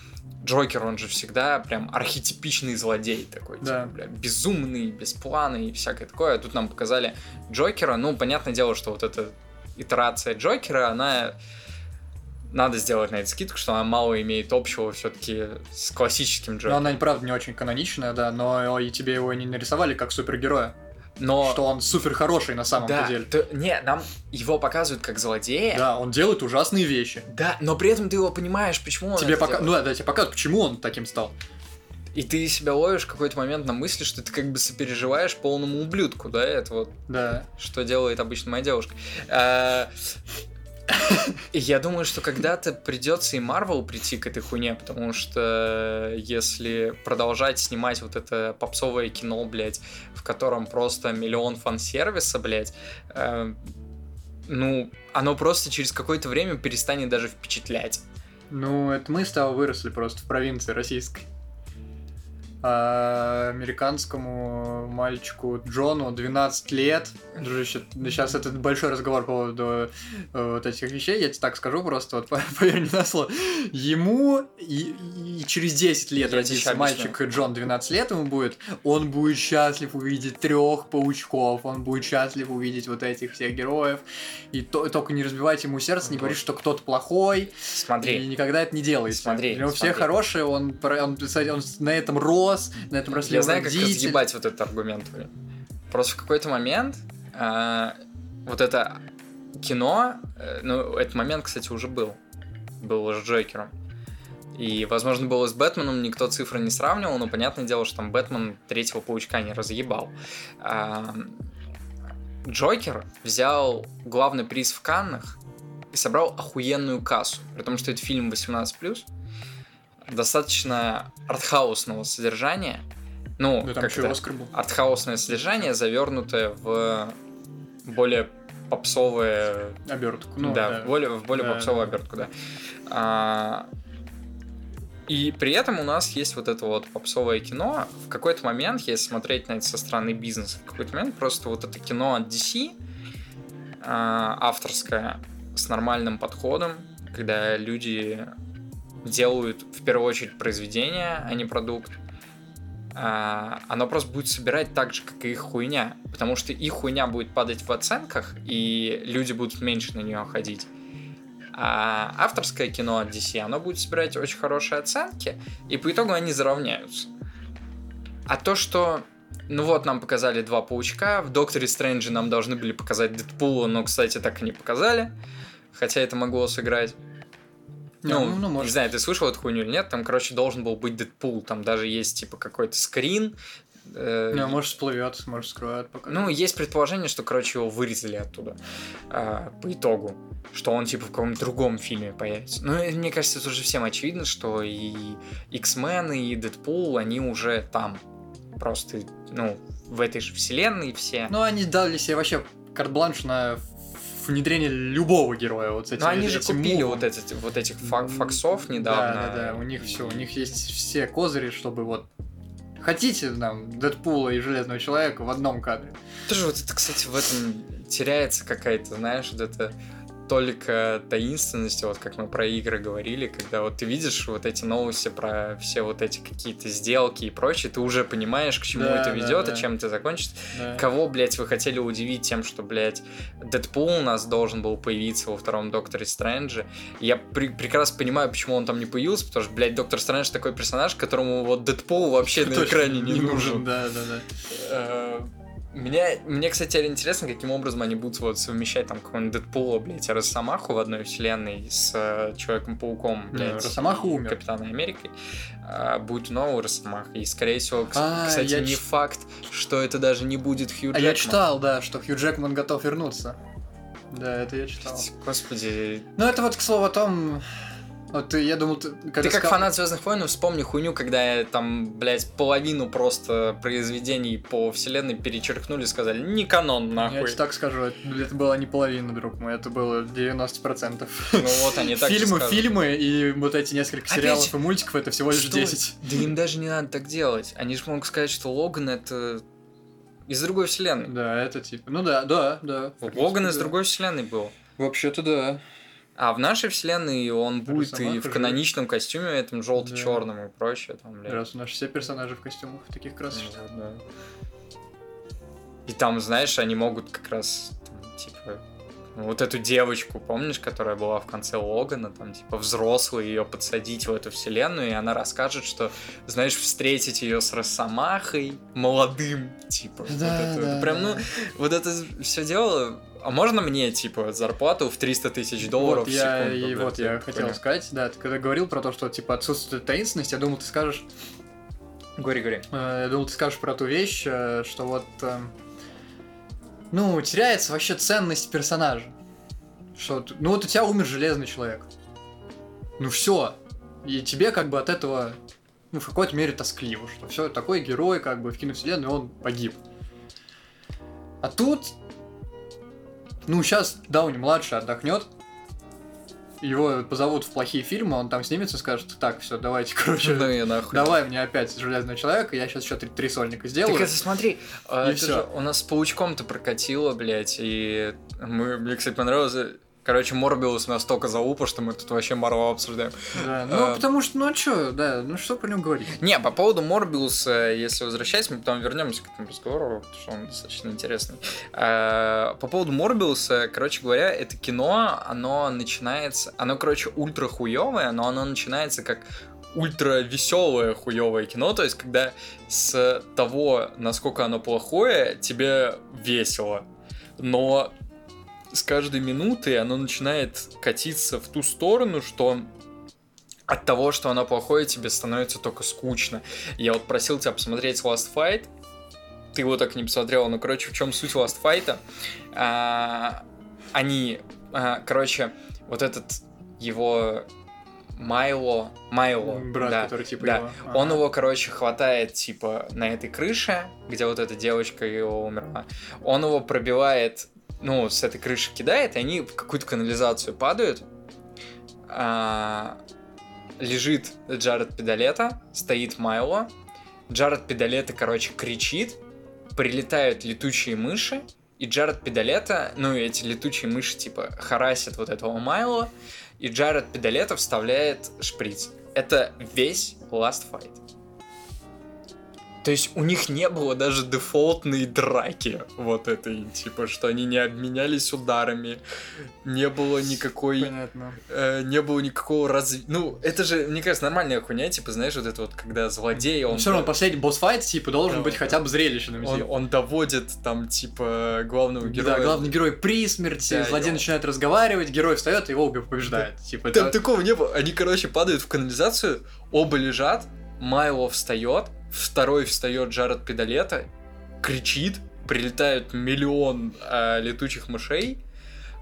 Джокер, он же всегда прям архетипичный злодей такой, да. типа, бля, безумный, без плана и всякое такое. А тут нам показали Джокера, ну, понятное дело, что вот эта итерация Джокера, она надо сделать на это скидку, что она мало имеет общего все-таки с классическим Джокером. Но она, правда, не очень каноничная, да, но и тебе его не нарисовали как супергероя. Но... Что он супер хороший на самом да, деле. То, не, нам его показывают как злодея. Да, он делает ужасные вещи. Да, но при этом ты его понимаешь, почему он тебе пока... делает. Ну да, да, тебе показывают, почему он таким стал. И ты себя ловишь в какой-то момент на мысли, что ты как бы сопереживаешь полному ублюдку, да, это вот Да. что делает обычно моя девушка. А, [laughs] Я думаю, что когда-то придется и Марвел прийти к этой хуйне, потому что если продолжать снимать вот это попсовое кино, блядь, в котором просто миллион фан-сервиса, блядь, э, ну, оно просто через какое-то время перестанет даже впечатлять. Ну, это мы с тобой выросли просто в провинции российской. А американскому мальчику Джону 12 лет. Дружище, сейчас это большой разговор по поводу э, вот этих вещей. Я тебе так скажу просто, вот [laughs] поверь мне на слово. Ему и, и через 10 лет Я родится мальчик Джон 12 лет ему будет. Он будет счастлив увидеть трех паучков. Он будет счастлив увидеть вот этих всех героев. И то, только не разбивайте ему сердце, не Вот. говорить, что кто-то плохой. И Смотри, никогда это не делайте. Смотри, У него все смотри. хорошие, он, он, кстати, он на этом рос, на этом росли я знаю, как родители. разъебать вот этот аргумент. Просто в какой-то момент а, вот это кино, э, ну, этот момент, кстати, уже был. Был уже с Джокером. И, возможно, было с Бэтменом, никто цифры не сравнивал, но понятное дело, что там Бэтмен третьего паучка не разъебал. А, Джокер взял главный приз в Каннах и собрал охуенную кассу. При том, что это фильм 18+, достаточно артхаусного содержания. Ну, Да там как еще? Оскар был. артхаусное содержание, завернутое в более попсовое Обертку. Ну, да, да. в более, в более Да, попсовую да. обертку, да. А, и при этом у нас есть вот это вот попсовое кино. В какой-то момент, если смотреть на это со стороны бизнеса, в какой-то момент просто вот это кино от DC, а, авторское, с нормальным подходом, когда люди делают в первую очередь произведение, а не продукт, а, оно просто будет собирать так же, как и их хуйня. Потому что их хуйня будет падать в оценках, и люди будут меньше на нее ходить. А авторское кино от DC, оно будет собирать очень хорошие оценки, и по итогу они заравняются. А то, что ну вот, нам показали два паучка, в Докторе Стрэнджи нам должны были показать Дэдпула, но, кстати, так и не показали. Хотя это могло сыграть. Не, Ну, ну, ну, не может. знаю, ты слышал эту хуйню или нет, там, короче, должен был быть Дэдпул, там даже есть, типа, какой-то скрин. э, Не, может всплывет, может скроет пока. ну, есть предположение, что, короче, его вырезали оттуда а, по итогу, что он, типа, в каком-то другом фильме появится. Ну, мне кажется, это уже всем очевидно, что и X-Men, и Дэдпул, они уже там. Просто, ну, в этой же вселенной все. Ну, они дали себе вообще карт-бланш на внедрение любого героя. Вот с этим, Но они же купили мувом. вот, эти, вот этих фак- факсов недавно. Да, да, да, у них все, у них есть все козыри, чтобы вот Хотите нам Дэдпула и Железного Человека в одном кадре? Тоже вот это, кстати, в этом теряется какая-то, знаешь, вот это только таинственности, вот как мы про игры говорили, когда вот ты видишь вот эти новости про все вот эти какие-то сделки и прочее, ты уже понимаешь, к чему Да, это да, ведет да. и чем это закончится. Да. Кого, блядь, вы хотели удивить тем, что, блядь, Дэдпул у нас должен был появиться во втором Докторе Стрэндже. И Я пре- прекрасно понимаю, почему он там не появился, потому что, блядь, Доктор Стрэндж такой персонаж, которому вот Дэдпул вообще [laughs] на экране не, нужен. Да, да, да. Мне, мне, кстати, интересно, каким образом они будут вот совмещать там какого-нибудь Дэдпула, блядь, Росомаху в одной вселенной с э, Человеком-пауком, блядь, Росомаха и умер. Капитаном Америкой. А, будет новый Росомаха. И, скорее всего, А, кстати, не ч- факт, что это даже не будет Хью А я Джекман. читал, да, что Хью Джекман готов вернуться. Да, это я читал. Господи, Ну, это вот, к слову, о том, Вот ты, я думал, ты, когда Ты как сказал- фанат Звездных войн, вспомни хуйню, когда там, блядь, половину просто произведений по вселенной перечеркнули, сказали, не канон, Я нахуй. тебе так скажу, это, это была не половина, друг мой, это было 90%. Ну вот они так и фильмы, фильмы и вот эти несколько Опять сериалов же, и мультиков это всего лишь Что? 10. Да им даже не надо так делать. Они же могут сказать, что Логан это из другой вселенной. Да, это типа. Ну да, да, да. Логан из Да. другой вселенной был. Вообще-то да. А в нашей вселенной он будет и Росомаха в же. каноничном костюме, этом желто-черном и прочее. Там, блядь. Раз у нас все персонажи в костюмах таких красочных. Ну, да. И там, знаешь, они могут как раз, там, типа, ну, вот эту девочку, помнишь, которая была в конце Логана, там, типа, взрослый, ее подсадить в эту вселенную, и она расскажет, что, знаешь, встретить ее с Росомахой молодым, типа. вот Да, это, да, прям, ну, да. вот это все дело... А можно мне, типа, зарплату в 300 тысяч долларов вот в я, секунду? и блядь, вот я хотел понял. сказать, да, ты когда говорил про то, что типа отсутствует таинственность, я думал, ты скажешь, Говори, говори. э, я думал, ты скажешь про ту вещь, э, что вот, э, ну, теряется вообще ценность персонажа. Что, ну вот у тебя умер железный человек. Ну все. И тебе как бы от этого, ну, в какой-то мере тоскливо, что все, такой герой, как бы в киновселенной, он погиб. А тут, ну, сейчас Дауни младший отдохнет, его позовут в плохие фильмы, он там снимется и скажет, так, все, давайте, [laughs] короче, Ну и нахуй. давай мне опять Железного Человека, я сейчас еще три, три сольника сделаю. Так это смотри, И это всё. же у нас с паучком-то прокатило, блядь, и мы, мне, кстати, понравилось. Короче, Морбиус настолько залупа, что мы тут вообще Марвел обсуждаем. Да, ну, А. потому что, ну, а чё, да, ну, что про него говорить? Не, по поводу Морбиуса, если возвращаясь, мы потом вернемся к этому разговору, потому что он достаточно интересный. А, По поводу Морбиуса, короче говоря, это кино, оно начинается, оно, короче, ультра хуевое, но оно начинается как ультра веселое хуевое кино, то есть когда с того, насколько оно плохое, тебе весело. Но с каждой минутой оно начинает катиться в ту сторону, что от того, что оно плохое, тебе становится только скучно. Я вот просил тебя посмотреть Last Fight, ты его так не посмотрел, ну, короче, в чем суть Last Fight? А, они, а, короче, вот этот его Майло, Майло, Брат, да, который типа да. его... Он ага. его, короче, хватает, типа, на этой крыше, где вот эта девочка его умерла. Он его пробивает, ну, с этой крыши кидает, и они в какую-то канализацию падают. А, лежит Джаред Педалета, стоит Майло. Джаред Педалета, короче, кричит. Прилетают летучие мыши. И Джаред Педалета, ну, эти летучие мыши, типа, харасят вот этого Майло. И Джаред Педалета вставляет шприц. Это весь Last Fight. То есть у них не было даже дефолтной драки вот этой, типа, что они не обменялись ударами, не было никакой, Понятно. э, не было никакого разв... Ну, это же, мне кажется, нормальная хуйня, типа, знаешь, вот это вот, когда злодей, он... все равно последний босс-файт, типа, должен Да, быть да. хотя бы зрелищным. он, типа. он доводит там, типа, главного героя. Да, главный герой при смерти, Да, злодей он- начинает разговаривать, герой встает и его убив- побеждает. Типа, Там это... такого не было. Они, короче, падают в канализацию, оба лежат, Майло встает, второй встает Джаред Педалета, кричит, прилетают миллион э, летучих мышей,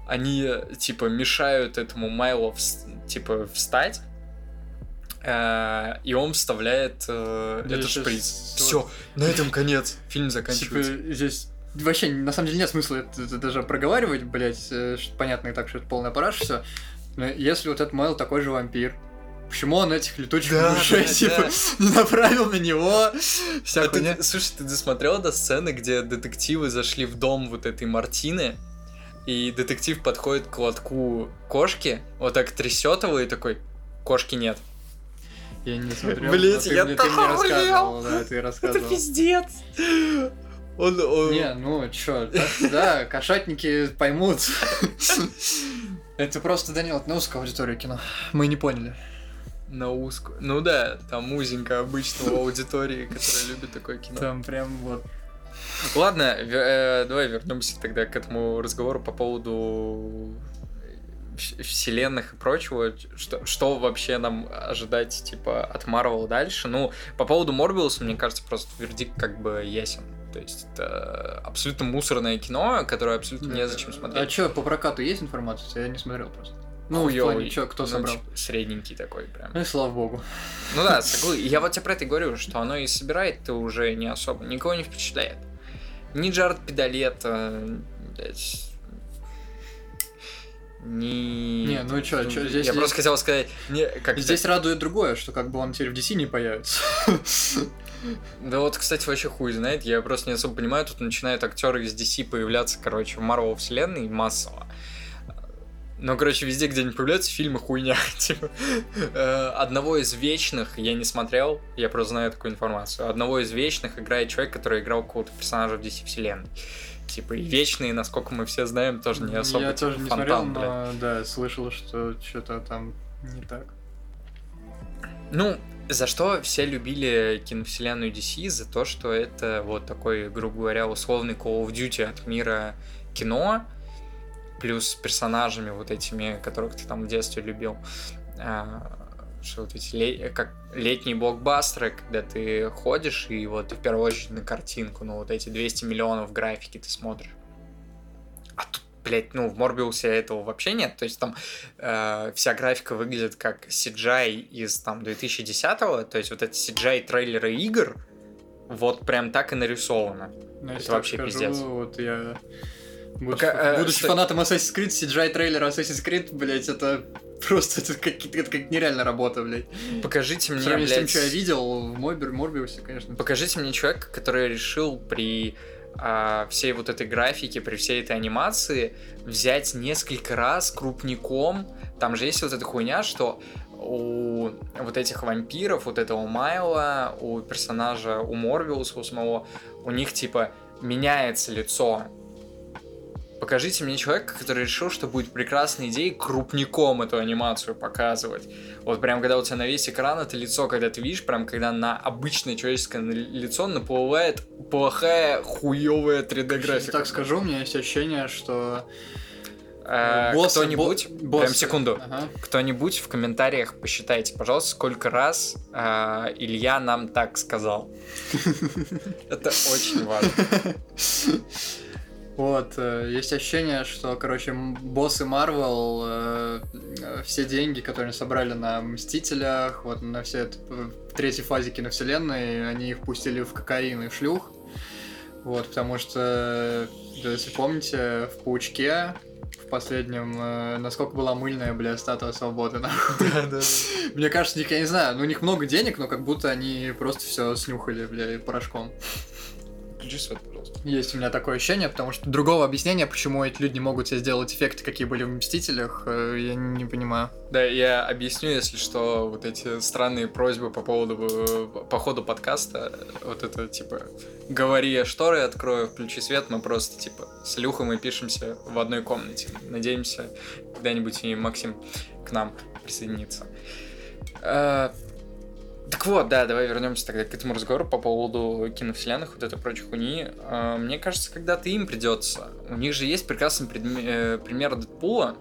они, э, типа, мешают этому Майло, вс- типа, встать, э, и он вставляет э, Да, этот шприц. вот- Все, на этом конец. Фильм Типа, заканчивается. здесь вообще, на самом деле, нет смысла это, это даже проговаривать, блять, понятно и так, что это полная параш, все. Но если вот этот Майл такой же вампир, почему он этих летучих Да, мышей, да, типа, да. не направил на него? Вся А ты- слушай, ты досмотрел до сцены, где детективы зашли в дом вот этой Мартины, и детектив подходит к лотку кошки, вот так трясет его и такой, кошки нет. Я не смотрел. Ты я мне- ты мне так рассказывал, охуел. да, ты рассказывал. пиздец. Он, он- Не, ну чё, так, да, кошатники поймут. [laughs] Это просто, Данил, это на узкую аудиторию кино. Мы не поняли. На узкую. Ну да, там узенько обычно у аудитории, которая любит такое кино. Там прям вот. Ладно, э, давай вернемся тогда к этому разговору по поводу вс- вселенных и прочего. Что, что вообще нам ожидать, типа, от Марвел дальше? Ну, по поводу Морбиуса, мне кажется, просто вердикт как бы ясен. То есть это абсолютно мусорное кино, которое абсолютно незачем А смотреть. чё, по прокату есть информация? Я не смотрел просто. Ну, хуёвый. плане, чё, кто Ну, собрал? типа, средненький такой прям. Ну и слава богу. Ну да. [laughs] Я вот тебе про это говорю, что оно и собирает-то уже не особо, никого не впечатляет. Ни Джаред Педалета, блядь, ни... Не, ну чё, чё, здесь- Я здесь- просто хотел сказать, не, как Здесь радует другое, что как бы он теперь в DC не появится. [laughs] Да вот, кстати, вообще хуй знает, я просто не особо понимаю, тут начинают актеры из DC появляться, короче, в Марвел вселенной массово. Но, короче, везде, где они появляются, фильмы хуйня. [laughs] Типа, э, одного из вечных я не смотрел, я просто знаю такую информацию. Одного из вечных играет человек, который играл какого-то персонажа в DC вселенной. Типа, и вечные, насколько мы все знаем, тоже не особо. Я типа, тоже не фонтан, смотрел, блядь. но да, слышал, что что-то там не так. Ну, за что все любили киновселенную DC? За то, что это вот такой, грубо говоря, условный Call of Duty от мира кино, плюс персонажами вот этими, которых ты там в детстве любил. А, Что вот эти ле- как летние блокбастеры, когда ты ходишь и вот в первую очередь на картинку, ну вот эти 200 миллионов графики ты смотришь. А тут, блядь, ну в Морбиусе этого вообще нет. То есть там э, вся графика выглядит как CGI из там 2010-го, то есть вот это CGI трейлеры игр, вот прям так и нарисовано. Но Это вообще скажу, пиздец. Вот я... Будучи, Пока, э, будучи стой. фанатом Assassin's Creed, CGI трейлер Assassin's Creed, блять, это [laughs] просто это как, это как нереальная работа, блядь. Покажите мне, сравнении с тем, блядь, что я видел в Морби- Морбиусе, конечно. покажите мне человека, который решил при а, всей вот этой графике, при всей этой анимации взять несколько раз крупником. Там же есть вот эта хуйня, что у вот этих вампиров, вот этого Майла, у персонажа, у Морбиуса, у самого, у них типа меняется лицо. Покажите мне человека, который решил, что будет прекрасной идеей крупником эту анимацию показывать. Вот прям когда у тебя на весь экран это лицо, когда ты видишь, прям когда на обычное человеческое лицо наплывает плохая хуевая 3D Если графика. так скажу, у меня есть ощущение, что Э, боссы- Кто-нибудь, прям секунду, Ага. кто-нибудь в комментариях посчитайте, пожалуйста, сколько раз э, Илья нам так сказал. [laughs] Это очень важно. [laughs] Вот, э, есть ощущение, что, короче, боссы Марвел, э, все деньги, которые они собрали на Мстителях, вот на все это, э, в третьей фазе киновселенной, они их пустили в кокаин и в шлюх. Вот, потому что, да, если помните, в Паучке в последнем, э, насколько была мыльная, бля, статуя свободы, [laughs] нахуй. Мне кажется, у них, я не знаю, ну у них много денег, но как будто они просто все снюхали, бля, порошком. Включи свет, пожалуйста. Есть у меня такое ощущение, потому что другого объяснения, почему эти люди не могут себе сделать эффекты, какие были в Мстителях, э, я не понимаю. Да, я объясню, если что, вот эти странные просьбы по поводу, э, по ходу подкаста, вот это, типа, говори, я шторы открою, включи свет, мы просто, типа, с Люхой мы пишемся в одной комнате. Надеемся, когда-нибудь и Максим к нам присоединится. Так вот, да, давай вернемся тогда к этому разговору по поводу киновселенных, вот этой прочей хуйни. Э, Мне кажется, когда-то им придется. У них же есть прекрасный предме- э, пример Дэдпула,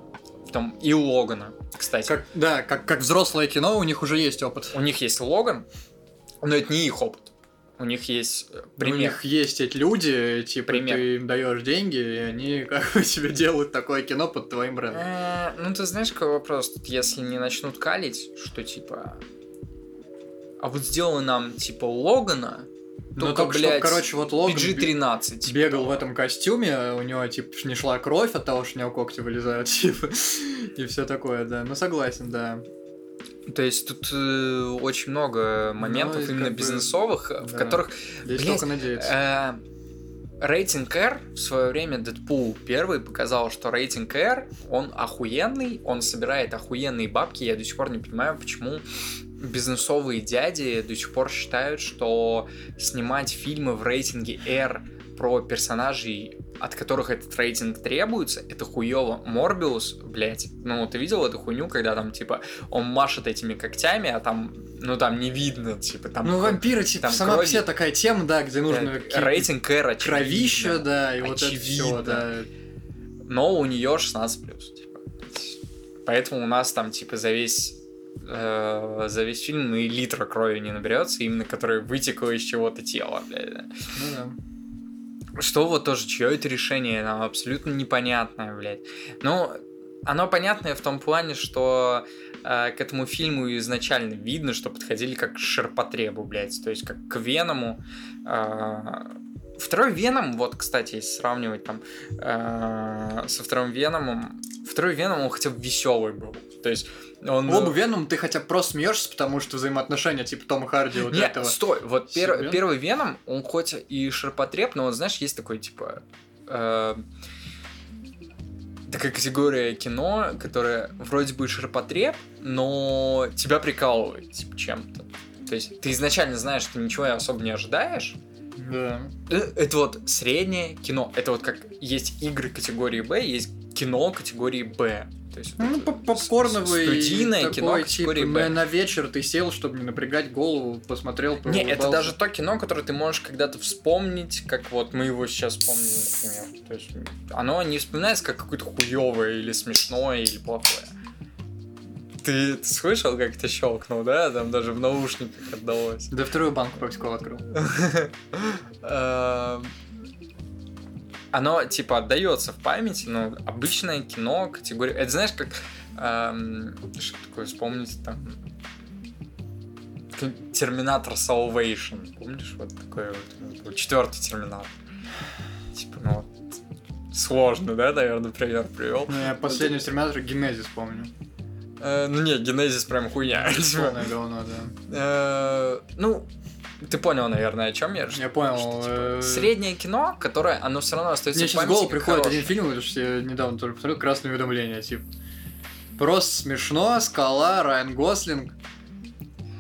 в том и Логана, кстати. Как, да, как, как взрослое кино, у них уже есть опыт. У них есть Логан, но это не их опыт. У них есть э, У пример. них есть эти люди, типа Пример. ты им даешь деньги, и они как бы тебе делают такое кино под твоим брендом. Э, Ну, ты знаешь, какой вопрос? Тут если не начнут калить, что типа... А вот сделай нам, типа, Логана, Ну только, только что, блядь, короче, вот Логан бе- PG-13. типа бегал в этом костюме, у него, типа, не шла кровь от того, что у него когти вылезают, [laughs] типа, и все такое, да. Ну, согласен, да. То есть тут э, очень много моментов и именно как бы, бизнесовых, в да. которых Здесь Блядь, только надеяться. Э, Рейтинг R в свое время Дэдпул первый показал, что рейтинг R, он охуенный, он собирает охуенные бабки. Я до сих пор не понимаю, почему бизнесовые дяди до сих пор считают, что снимать фильмы в рейтинге R про персонажей, от которых этот рейтинг требуется, это хуево. Морбиус, блядь, ну ты видел эту хуйню, когда там, типа, он машет этими когтями, а там, ну там не видно, типа, там... Ну, вампиры, типа, там сама крови. себе такая тема, да, где нужно какие-то рейтинг R очевидно. кровища, да, и вот это все, Очевидно. да. но у нее 16 плюс. Типа. Поэтому у нас там, типа, за весь э, за весь фильм и литра крови не наберется, именно которая вытекла из чего-то тела, блядь. Ну да. Что вот тоже, чье это решение, нам абсолютно непонятное, блядь. Ну, оно понятное в том плане, что э, к этому фильму изначально видно, что подходили как к ширпотребу, блядь, то есть как к Веному. Э, второй Веном, вот, кстати, если сравнивать там э, со вторым Веномом, второй Веном, он хотя бы веселый был. То есть он... Оба Веном ты хотя бы просто смеешься, потому что взаимоотношения типа Тома Харди вот Нет, этого. стой, вот пер- первый Веном, он хоть и ширпотреб, но вот знаешь, есть такой типа... э, такая категория кино, которая вроде бы ширпотреб, но тебя прикалывает, типа, чем-то. То есть ты изначально знаешь, что ничего особо не ожидаешь. Да. Э, Это вот среднее кино. Это вот как есть игры категории Б, есть кино категории Б. То есть вот Ну, поп- попкорновый студийное такой, кино типа, Б. на вечер ты сел, чтобы не напрягать голову, посмотрел, Не, это даже то кино, которое ты можешь когда-то вспомнить, как вот мы его сейчас вспомнили, например. То есть оно не вспоминается как какое-то хуевое или смешное или плохое. Ты, ты слышал, как это щелкнул, да? Там даже в наушниках отдалось. Да вторую банку попсикола открыл. [laughs] Оно типа отдается в памяти, но обычное кино категория. Это знаешь, как эм, что такое вспомнить там Терминатор Salvation. Помнишь, вот такой вот, вот четвертый терминатор. Типа, ну вот сложно, да, наверное, пример привел. Ну, я последний терминатор Генезис помню. Э, ну не, Генезис прям хуйня. [laughs] Типа, Полное говно, да. э, Ну, ты понял, наверное, о чем я. Я понял. Что, типа, э, среднее кино, которое, оно все равно остается Мне в сейчас в голову приходит хорошее. один фильм, что я недавно только посмотрел «Красное уведомление», типа. Просто смешно, скала, Райан Гослинг,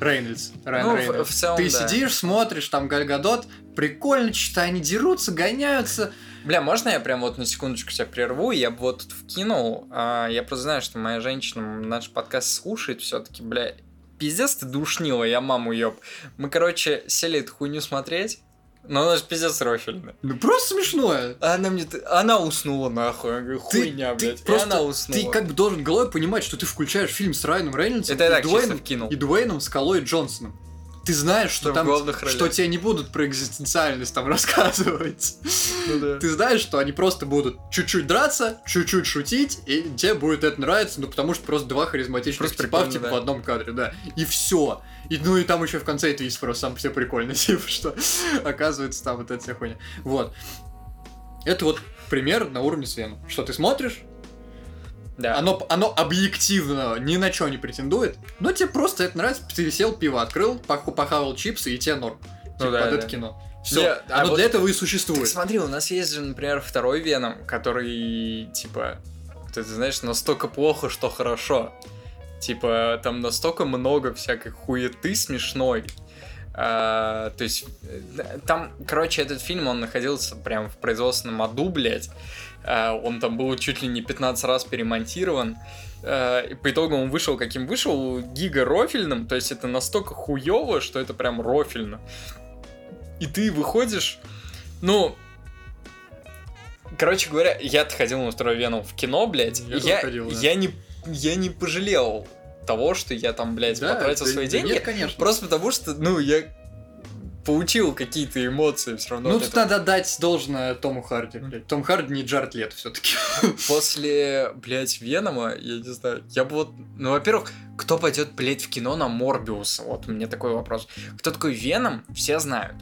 Рейнольдс. Райан Ну, в- Рейнольдс. в целом, Ты да. сидишь, смотришь, там Гальгадот, прикольно, что они дерутся, гоняются. Бля, можно я прям вот на секундочку тебя прерву? Я бы вот тут вкинул. а, я просто знаю, что моя женщина наш подкаст слушает все-таки, бля. Пиздец ты душнила, я маму ёб. Мы, короче, сели эту хуйню смотреть, но она же пиздец рофельная. Ну просто смешное. Она мне... Она уснула нахуй. Я говорю, Ты- хуйня, ты блядь. И просто- она уснула. Ты как бы должен головой понимать, что ты включаешь фильм с Райаном Рейнольдсом Это и, так Дуэйном, и Дуэйном Скалой Джонсоном. Ты знаешь, что там, ролях. что тебе не будут про экзистенциальность там [laughs] рассказывать. Ну да. Ты знаешь, что они просто будут чуть-чуть драться, чуть-чуть шутить, и тебе будет это нравиться, ну потому что просто два харизматичных Просто типа типа да. в одном кадре, да. И все. И, ну и там еще в конце это есть просто сам все прикольно, [laughs] типа, что оказывается там вот эта вся хуйня. Вот. Это вот пример на уровне Свена. Что ты смотришь, Да. оно, оно объективно ни на что не претендует, но тебе просто это нравится, ты сел, пиво открыл, пох- похавал чипсы, и тебе норм. Типа, да, под это да. кино. Все, Не, а оно вот- для этого и Так существует. смотри, у нас есть же, например, второй Веном, который, типа, ты знаешь, настолько плохо, что хорошо. Типа, там настолько много всякой хуеты смешной. А, то есть, э, там, короче, этот фильм, он находился прям в производственном аду, блядь. А, он там был чуть ли не 15 раз перемонтирован. А, и по итогу он вышел каким вышел, гига рофельным. То есть, это настолько хуево, что это прям рофельно. И ты выходишь, ну, Короче говоря, я-то ходил на второй Веном в кино, блядь. Я я, ходил, да. я, не, я не пожалел того, что я там, блядь, Да, потратил свои деньги. Нет, конечно. Просто потому что, ну, я получил какие-то эмоции все равно. Ну, тут надо дать должное Тому Харди. блядь. Том Харди не Джаред Лето все-таки. [laughs] После, блядь, Венома, я не знаю, я бы вот... Ну, во-первых, кто пойдет, блядь, в кино на Морбиуса? Вот у меня такой вопрос. Кто такой Веном, все знают.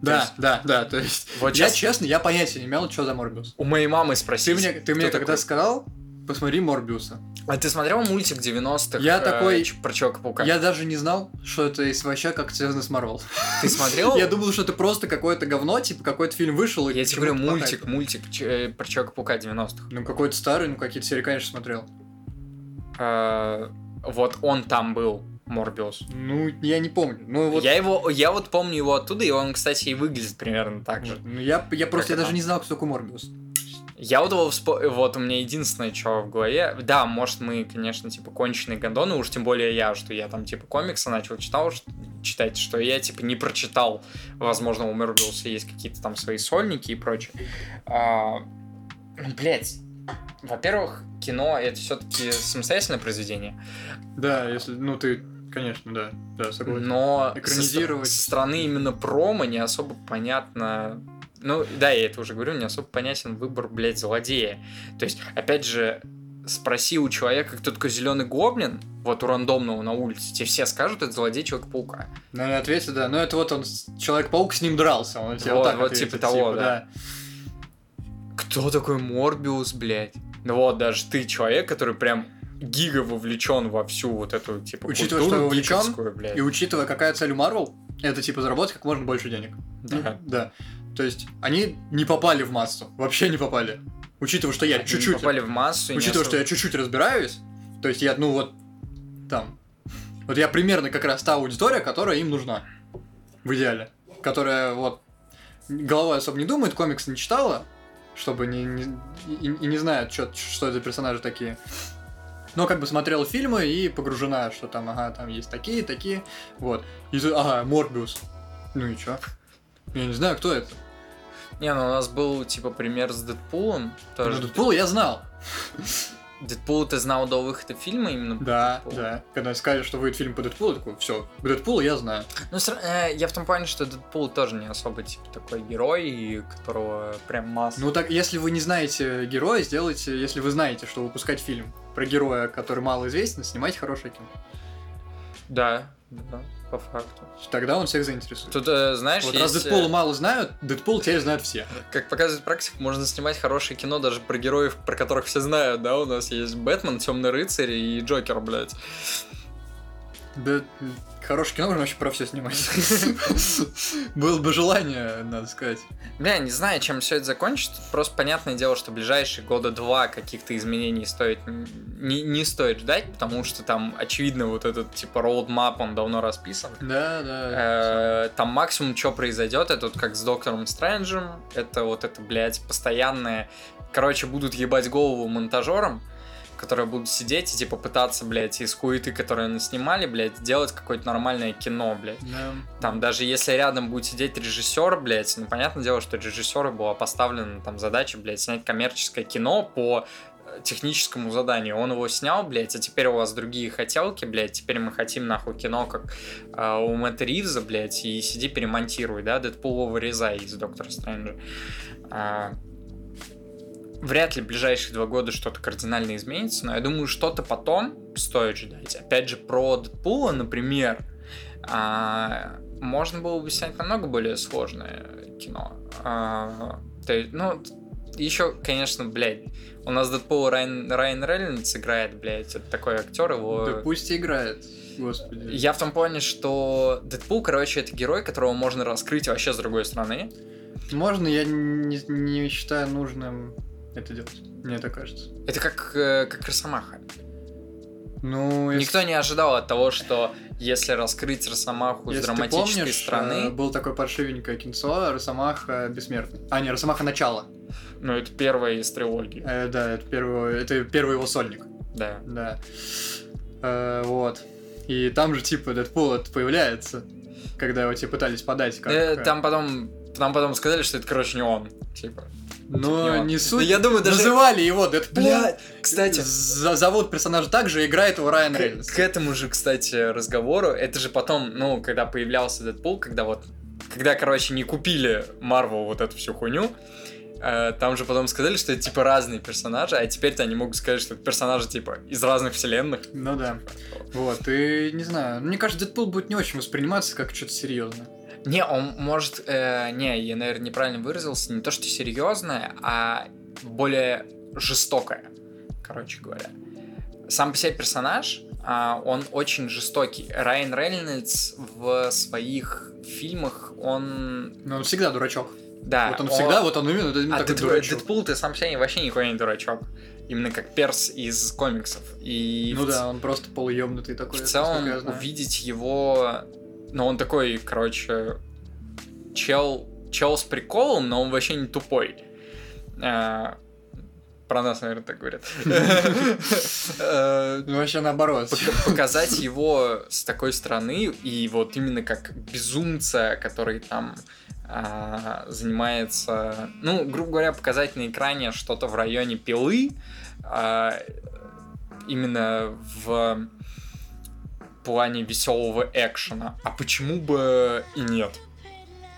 Да, есть- да, да. То есть, Вот я честно, я понятия не имел, что за Морбиус. у моей мамы Ты спросили. мне, ты мне когда сказал, посмотри Морбиуса. А ты смотрел мультик 90-х? Я э, такой- Про Человека-паука? Я даже не знал, что это из вообще как связано с Марвел. Ты смотрел? [laughs] Я думал, что это просто какое-то говно, типа какой-то фильм вышел. Я тебе говорю, мультик, мультик э, про Человека-паука 90-х. Ну, какой-то старый, ну, какие-то серии, конечно, смотрел. Э, Вот он там был, Морбиус. Ну, я не помню. Ну, вот... Я его, я вот помню его оттуда, и он, кстати, и выглядит примерно так же. Ну, я, я просто я даже не знал, кто такой Морбиус. Я вот его вот у меня единственное, что в голове, да, может мы, конечно, типа конченые гондоны, уж тем более я, что я там типа комиксы начал читал, ш- читать, что я типа не прочитал, возможно, у Морбиуса есть какие-то там свои сольники и прочее. А, ну, блядь, во-первых, кино это все-таки самостоятельное произведение, Да, если, ну, ты, конечно, да, да, согласен. но Экранизировать. со, со стороны именно промо не особо понятно. Ну, да, я это уже говорю, не особо понятен выбор, блядь, злодея. То есть, опять же, спроси у человека, кто такой зеленый гоблин, вот у рандомного на улице, тебе все скажут, это злодей Человека-паука. Ну, и ответит, да. Ну, это вот он, Человек-паук с ним дрался. Он тебе вот, Вот, вот ответит, типа того, да. Кто такой Морбиус, блядь? Ну вот, даже ты человек, который прям гига вовлечен во всю вот эту, типа, Учитывая, культуру что вовлечен, блядь. И учитывая, какая цель у Марвел, это типа заработать как можно больше денег. Да. Да. То есть они не попали в массу. Вообще не попали. Учитывая, что я Они чуть-чуть... попали в массу. Учитывая, что особо- я чуть-чуть разбираюсь, то есть я, ну вот, там, вот я примерно как раз та аудитория, которая им нужна, в идеале, которая вот головой особо не думает, комиксы не читала, чтобы не, не- и, и не знает, чё- что это персонажи такие. Но как бы смотрела фильмы и погружена, что там, ага, там есть такие, такие, вот. И тут, ага, Морбиус. Ну и чё? Я не знаю, кто это. Не, ну у нас был, типа, пример с Дэдпулом. Ну, Тоже. Дэдпула я знал. Дэдпул ты знал до выхода фильма именно? Да, Дэдпулу? да. Когда сказали, что выйдет фильм по Дэдпулу, такой, все, Дэдпула я знаю. Ну, э, я в том плане, что Дэдпул тоже не особо, типа, такой герой, которого прям масса. Ну так, если вы не знаете героя, сделайте, если вы знаете, что выпускать фильм про героя, который мало известен, снимайте хорошее кино. Да, да, по факту. Тогда он всех заинтересует. Тут, э, знаешь, вот есть, раз э, Дэдпула мало знают, Дэдпул теперь знают все. как показывает практика, можно снимать хорошее кино даже про героев, про которых все знают, да, у нас есть Бэтмен, Темный рыцарь и Джокер, блядь. Да, хорошее кино можно вообще про все снимать. [laughs] Было бы желание, надо сказать. Бля, не знаю, чем все это закончится. Просто понятное дело, что ближайшие года два каких-то изменений стоит не, не стоит ждать, потому что там, очевидно, вот этот типа роудмап, он давно расписан. Да, да. Э, Там максимум, что произойдет, это вот как с Доктором Стрэнджем, это вот это, блядь, постоянное... Короче, будут ебать голову монтажерам, которые будут сидеть и, типа, пытаться, блядь, из хуеты, которые они снимали, блядь, сделать какое-то нормальное кино, блядь. Да. Там даже если рядом будет сидеть режиссер, блядь, ну понятное дело, что режиссеру была поставлена там задача, блядь, снять коммерческое кино по э, техническому заданию. Он его снял, блядь, а теперь у вас другие хотелки, блядь, теперь мы хотим нахуй кино, как э, у Мэтта Ривза, блядь, и сиди перемонтируй, да, Дэдпула вырезай из Доктора Стрэнджа. А, Вряд ли в ближайшие два года что-то кардинально изменится, но я думаю, что-то потом стоит ждать. Опять же, про Дэдпула, например, а, можно было бы снять намного более сложное кино. А, то есть, ну, еще, конечно, блядь, у нас Дэдпул Райан, Райан Рейнольдс играет, блядь, это такой актер, его... Да пусть играет, господи. Я в том плане, что Дэдпул, короче, это герой, которого можно раскрыть вообще с другой стороны. Можно, я не, не считаю нужным это делать. Мне так кажется. Это как, э, как Росомаха. Ну, если- Никто не ожидал от того, что если раскрыть Росомаху с Если ты драматической помнишь, стороны, э, был такое паршивенькое кинцо Росомаха Бессмертный. А, не, Росомаха Начало. ну, это первая из трилогии. Э, да, это первый, это первый его сольник. Да. Да. Э, вот. И там же, типа, Дэдпул это появляется, когда его, типа, пытались подать как... Э, э, Там потом, там потом сказали, что это, короче, не он. Типа. Но не не он. суть. Я думаю, даже- Называли его Дэдпул. Бля, кстати, зовут персонажа так же, играет его Райан Рейнольдс. к этому же, кстати, разговору, это же потом, ну, когда появлялся Дэдпул, когда вот, когда, короче, не купили Марвел вот эту всю хуйню, э, там же потом сказали, что это, типа, разные персонажи, а теперь-то они могут сказать, что это персонажи, типа, из разных вселенных. Ну да. Вот, и не знаю. Мне кажется, Дэдпул будет не очень восприниматься как что-то серьезное. Не, он может... э, не, я, наверное, неправильно выразился. Не то, что серьезное, а более жестокое, короче говоря. Сам по себе персонаж, а, он очень жестокий. Райан Рейнольдс в своих фильмах, он... Но он всегда дурачок. Да, вот он всегда, вот он именно, это именно А такой Дэдпул- дурачок. Дэдпул, ты сам по себе вообще никакой не дурачок. Именно как перс из комиксов. И Ну в да, он просто полуемнутый такой. в целом увидеть его, ну он такой, короче, чел, чел с приколом, но он вообще не тупой. А, Про нас, наверное, так говорят. Э, Ну, вообще наоборот. пока- Показать его с такой стороны и вот именно как безумца, который там а, занимается, ну, грубо говоря, показать на экране что-то в районе пилы, а, именно в плане веселого экшена. А почему бы и нет?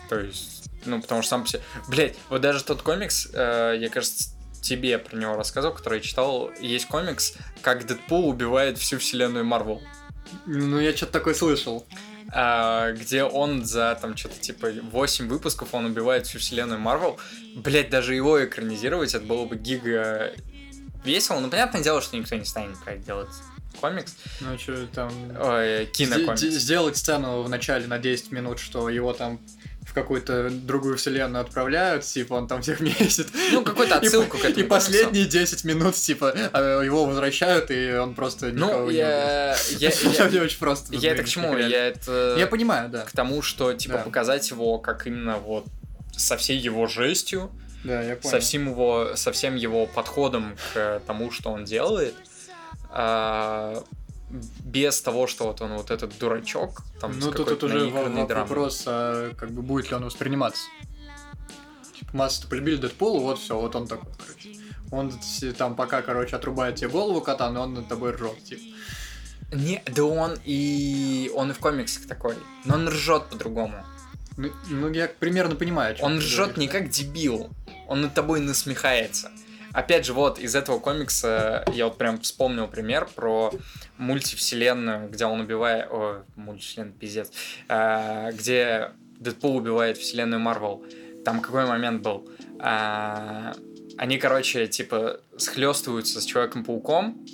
То есть, ну, потому что сам по себе... Блять, вот даже тот комикс, э, я, кажется, тебе про него рассказывал, который я читал. Есть комикс, как Дэдпул убивает всю вселенную Марвел. Ну, я что-то такое слышал. А, где он за там что-то типа 8 выпусков он убивает всю вселенную Марвел. Блять, даже его экранизировать, это было бы гига весело. Но понятное дело, что никто не станет про это делать комикс. Ну, что там... Ой, кинокомикс. Сде- Сделать сцену в начале на 10 минут, что его там в какую-то другую вселенную отправляют, типа он там всех [laughs] месяц. Ну, какую-то И отсылку по- к этому И последние 10 минут, типа, а, его возвращают, и он просто никого Ну, не я, я, [laughs] я, очень просто. я это к чему? Я это Я понимаю, да. к тому, что типа Да. показать его как именно вот со всей его жестью, Да, я понял. со всем его, со всем его подходом к тому, что он делает, без того, что вот он вот этот дурачок, там Ну, тут, тут уже вопрос, а, как бы будет ли он восприниматься. Типа, масса-то полюбили Дэдпула, вот все, вот он такой, короче. Он там пока, короче, отрубает тебе голову кота, но он над тобой ржет, типа. Не, да он и он и в комиксах такой, но он ржет по-другому. Ну, ну, я примерно понимаю, о чём Он ржет говоришь, не да. как дебил, он над тобой насмехается. Опять же, вот из этого комикса я вот прям вспомнил пример про мультивселенную, где он убивает... О, мультивселенная, пиздец. А, где Дэдпул убивает вселенную Марвел. Там какой момент был? А, они, короче, типа, схлестываются с Человеком-пауком,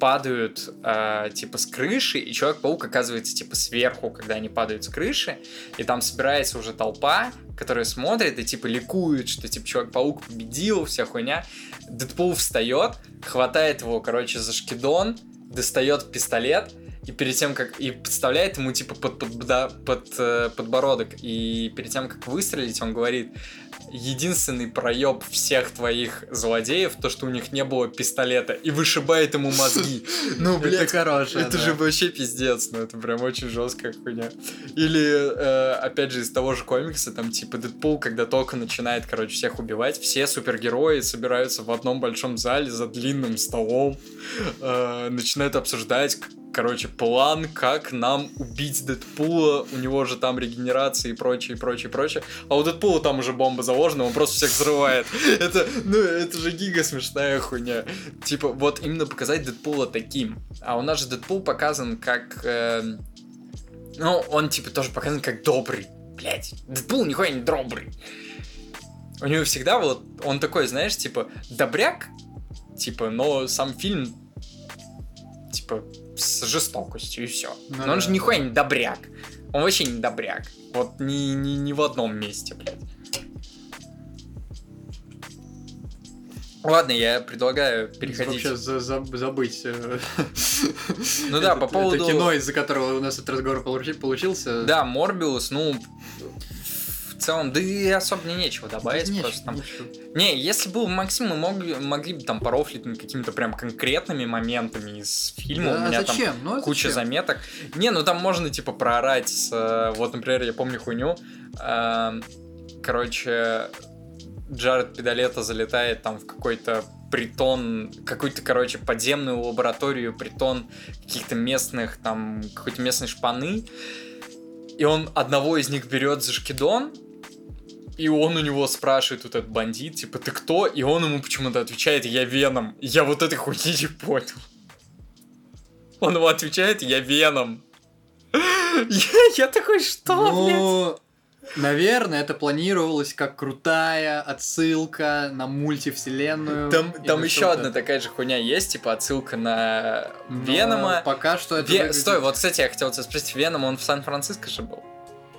падают, а, типа, с крыши, и Человек-паук оказывается, типа, сверху, когда они падают с крыши, и там собирается уже толпа, которая смотрит и, типа, ликует, что, типа, Человек-паук победил, вся хуйня. Дэдпул встает, хватает его, короче, за шкидон, достает пистолет, и перед тем, как... И подставляет ему, типа, под, под, да, под, э, подбородок. И перед тем, как выстрелить, он говорит, единственный проеб всех твоих злодеев, то, что у них не было пистолета, и вышибает ему мозги. [laughs] Ну, Это блядь, хорошее, это да. же вообще пиздец, ну это прям очень жесткая хуйня. Или, э, опять же, из того же комикса, там, типа, Дэдпул, когда только начинает, короче, всех убивать, все супергерои собираются в одном большом зале за длинным столом, э, начинают обсуждать, короче, план, как нам убить Дэдпула, у него же там регенерация и прочее, и прочее, и прочее, а у Дэдпула там уже бомба заложена, он просто всех взрывает. Это, ну, это же гига смешная хуйня. Типа, вот именно показать Дэдпула таким. А у нас же Дэдпул показан как... э, ну, он типа тоже показан как добрый. Блять, Дэдпул нихуя не добрый. У него всегда вот, он такой, знаешь, типа, добряк, типа, но сам фильм, типа, с жестокостью и все. Ну но он да. же нихуя не добряк. Он вообще не добряк. Вот ни, ни, ни в одном месте, блядь. Ладно, я предлагаю переходить. Вообще за- за- забыть. э, Ну да, по поводу- Это кино, из-за которого у нас этот разговор получи- получился. Да, Морбиус, ну, в целом, да и особо мне нечего добавить, просто там... нечего. Не, если бы Максим, мы могли, могли бы там порофлить над какими-то прям конкретными моментами из фильма, Да, у меня зачем? Ну, там куча зачем? заметок. Не, ну там можно, типа, проорать с... э, Вот, например, я помню хуйню, э, короче, Джаред Педалета залетает там в какой-то притон, какую-то, короче, подземную лабораторию, притон каких-то местных, там, какой-то местной шпаны, и он одного из них берет за шкидон, и он у него спрашивает, вот этот бандит, типа, ты кто? И он ему почему-то отвечает, я Веном. Я вот этой хуйни не понял. Он ему отвечает, я Веном. [laughs] Я, я такой, что, блядь? Наверное, это планировалось как крутая отсылка на мультивселенную. Там, там еще одна такая же хуйня есть, типа отсылка на Но Венома. Пока что это Ве- выглядит- Стой, вот, кстати, я хотел тебя спросить, Веном, он в Сан-Франциско же был?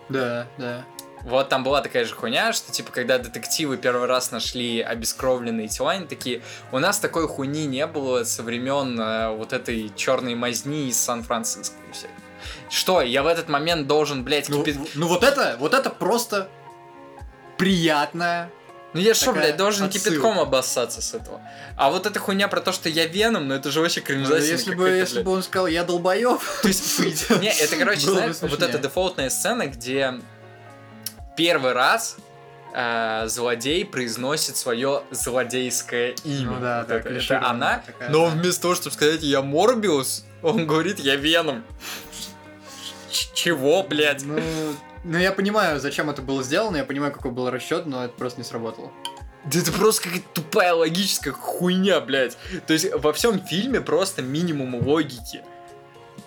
Да, да. Вот там была такая же хуйня, что типа когда детективы первый раз нашли обескровленные тела, они такие, у нас такой хуйни не было со времен э, вот этой черной мазни из Сан-Франциско. и всё. Что, я в этот момент должен, блядь, Ну, кипи- в- ну вот это, вот это просто приятная. Ну я что, блядь, должен отсылка. кипятком обоссаться с этого. А вот эта хуйня про то, что я Веном, ну это же вообще Ну, кринжасина если бы, если блядь. бы он сказал, я долбоеб. То есть, [laughs] не, это, короче, знаешь, вот эта дефолтная сцена, где первый раз э, злодей произносит свое злодейское имя. Ну да, Вот да, это, это она, такая, но вместо того, чтобы сказать «я Морбиус», он говорит «я Веном». Чего, блядь? Ну, ну, я понимаю, зачем это было сделано, я понимаю, какой был расчет, но это просто не сработало. Да это просто какая-то тупая логическая хуйня, блядь. То есть во всем фильме просто минимум логики.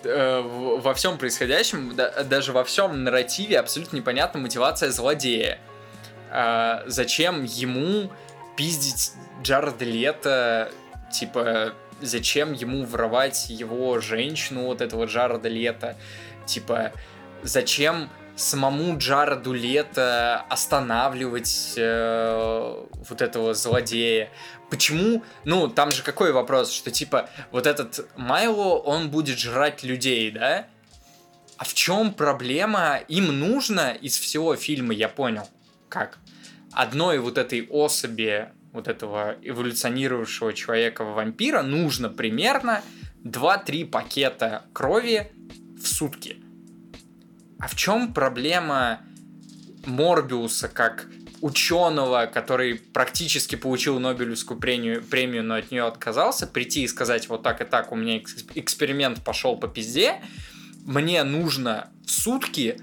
Э, Во всем происходящем, да- даже во всем нарративе абсолютно непонятна мотивация злодея. А, Зачем ему пиздить Джареда Лето, типа, зачем ему воровать его женщину, вот этого Джареда Лето, типа, зачем самому Джареду Лето останавливать э, вот этого злодея. Почему? Ну, там же какой вопрос, что типа вот этот Майло, он будет жрать людей, да? А в чем проблема? Им нужно из всего фильма, я понял, как одной вот этой особи, вот этого эволюционировавшего человека в вампира нужно примерно 2-3 пакета крови в сутки. А в чем проблема Морбиуса как ученого, который практически получил Нобелевскую премию, премию, но от нее отказался, прийти и сказать вот так и так, у меня экс- эксперимент пошел по пизде, мне нужно в сутки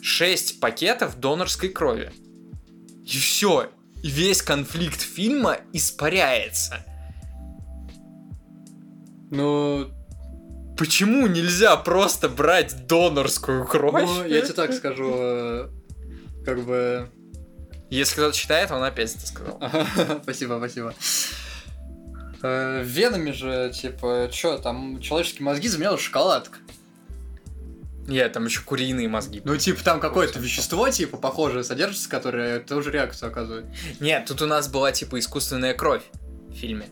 6 пакетов донорской крови. И все. И весь конфликт фильма испаряется. Ну, Почему нельзя просто брать донорскую кровь? ну, я тебе так скажу, э, как бы... Если кто-то читает, он опять это сказал. [laughs] Спасибо, спасибо. Э, Венами же, типа, чё, там человеческие мозги заменяла шоколадка. Нет, там еще куриные мозги. Ну, типа, там какое-то вещество, типа, похожее содержится, которое тоже реакцию оказывает. Нет, тут у нас была типа искусственная кровь в фильме,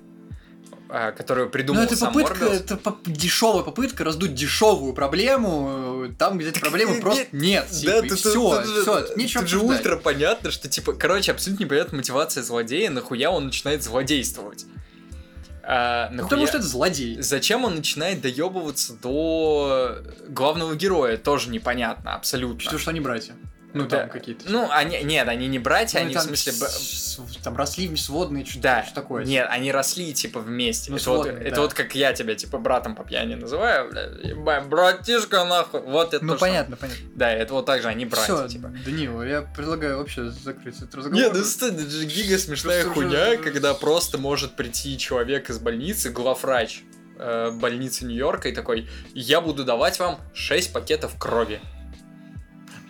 которую Ну, придумал это сам попытка, Морбиус. это поп- дешевая попытка раздуть дешевую проблему, э, там, где этой проблемы нет, просто нет. Да, типа, и тут, все, все, нечего тут же обсуждать. ультра понятно, что типа, короче, абсолютно непонятна мотивация злодея, нахуя он начинает злодействовать. А, Ну, нахуя- Потому что это злодей. Зачем он начинает доебываться до главного героя, тоже непонятно, абсолютно. Потому что они братья. Ну, Да. там какие-то. Ну, они, нет, они не братья, Ну, они там в смысле... с- Там росли сводные, что Да, что такое. нет, они росли, типа, вместе. Ну, это вот, сводные, это да. вот как я тебя, типа, братом по пьяни называю, бля, ебать, братишка, нахуй, вот это Ну, то, что- понятно, понятно. Да, это вот так же, они братья, Все, типа. Данила, я предлагаю вообще закрыть этот разговор. Нет, ну стой, это же гига смешная Просто уже- хуйня, когда просто может прийти человек из больницы, главврач э, больницы Нью-Йорка и такой, я буду давать вам 6 пакетов крови.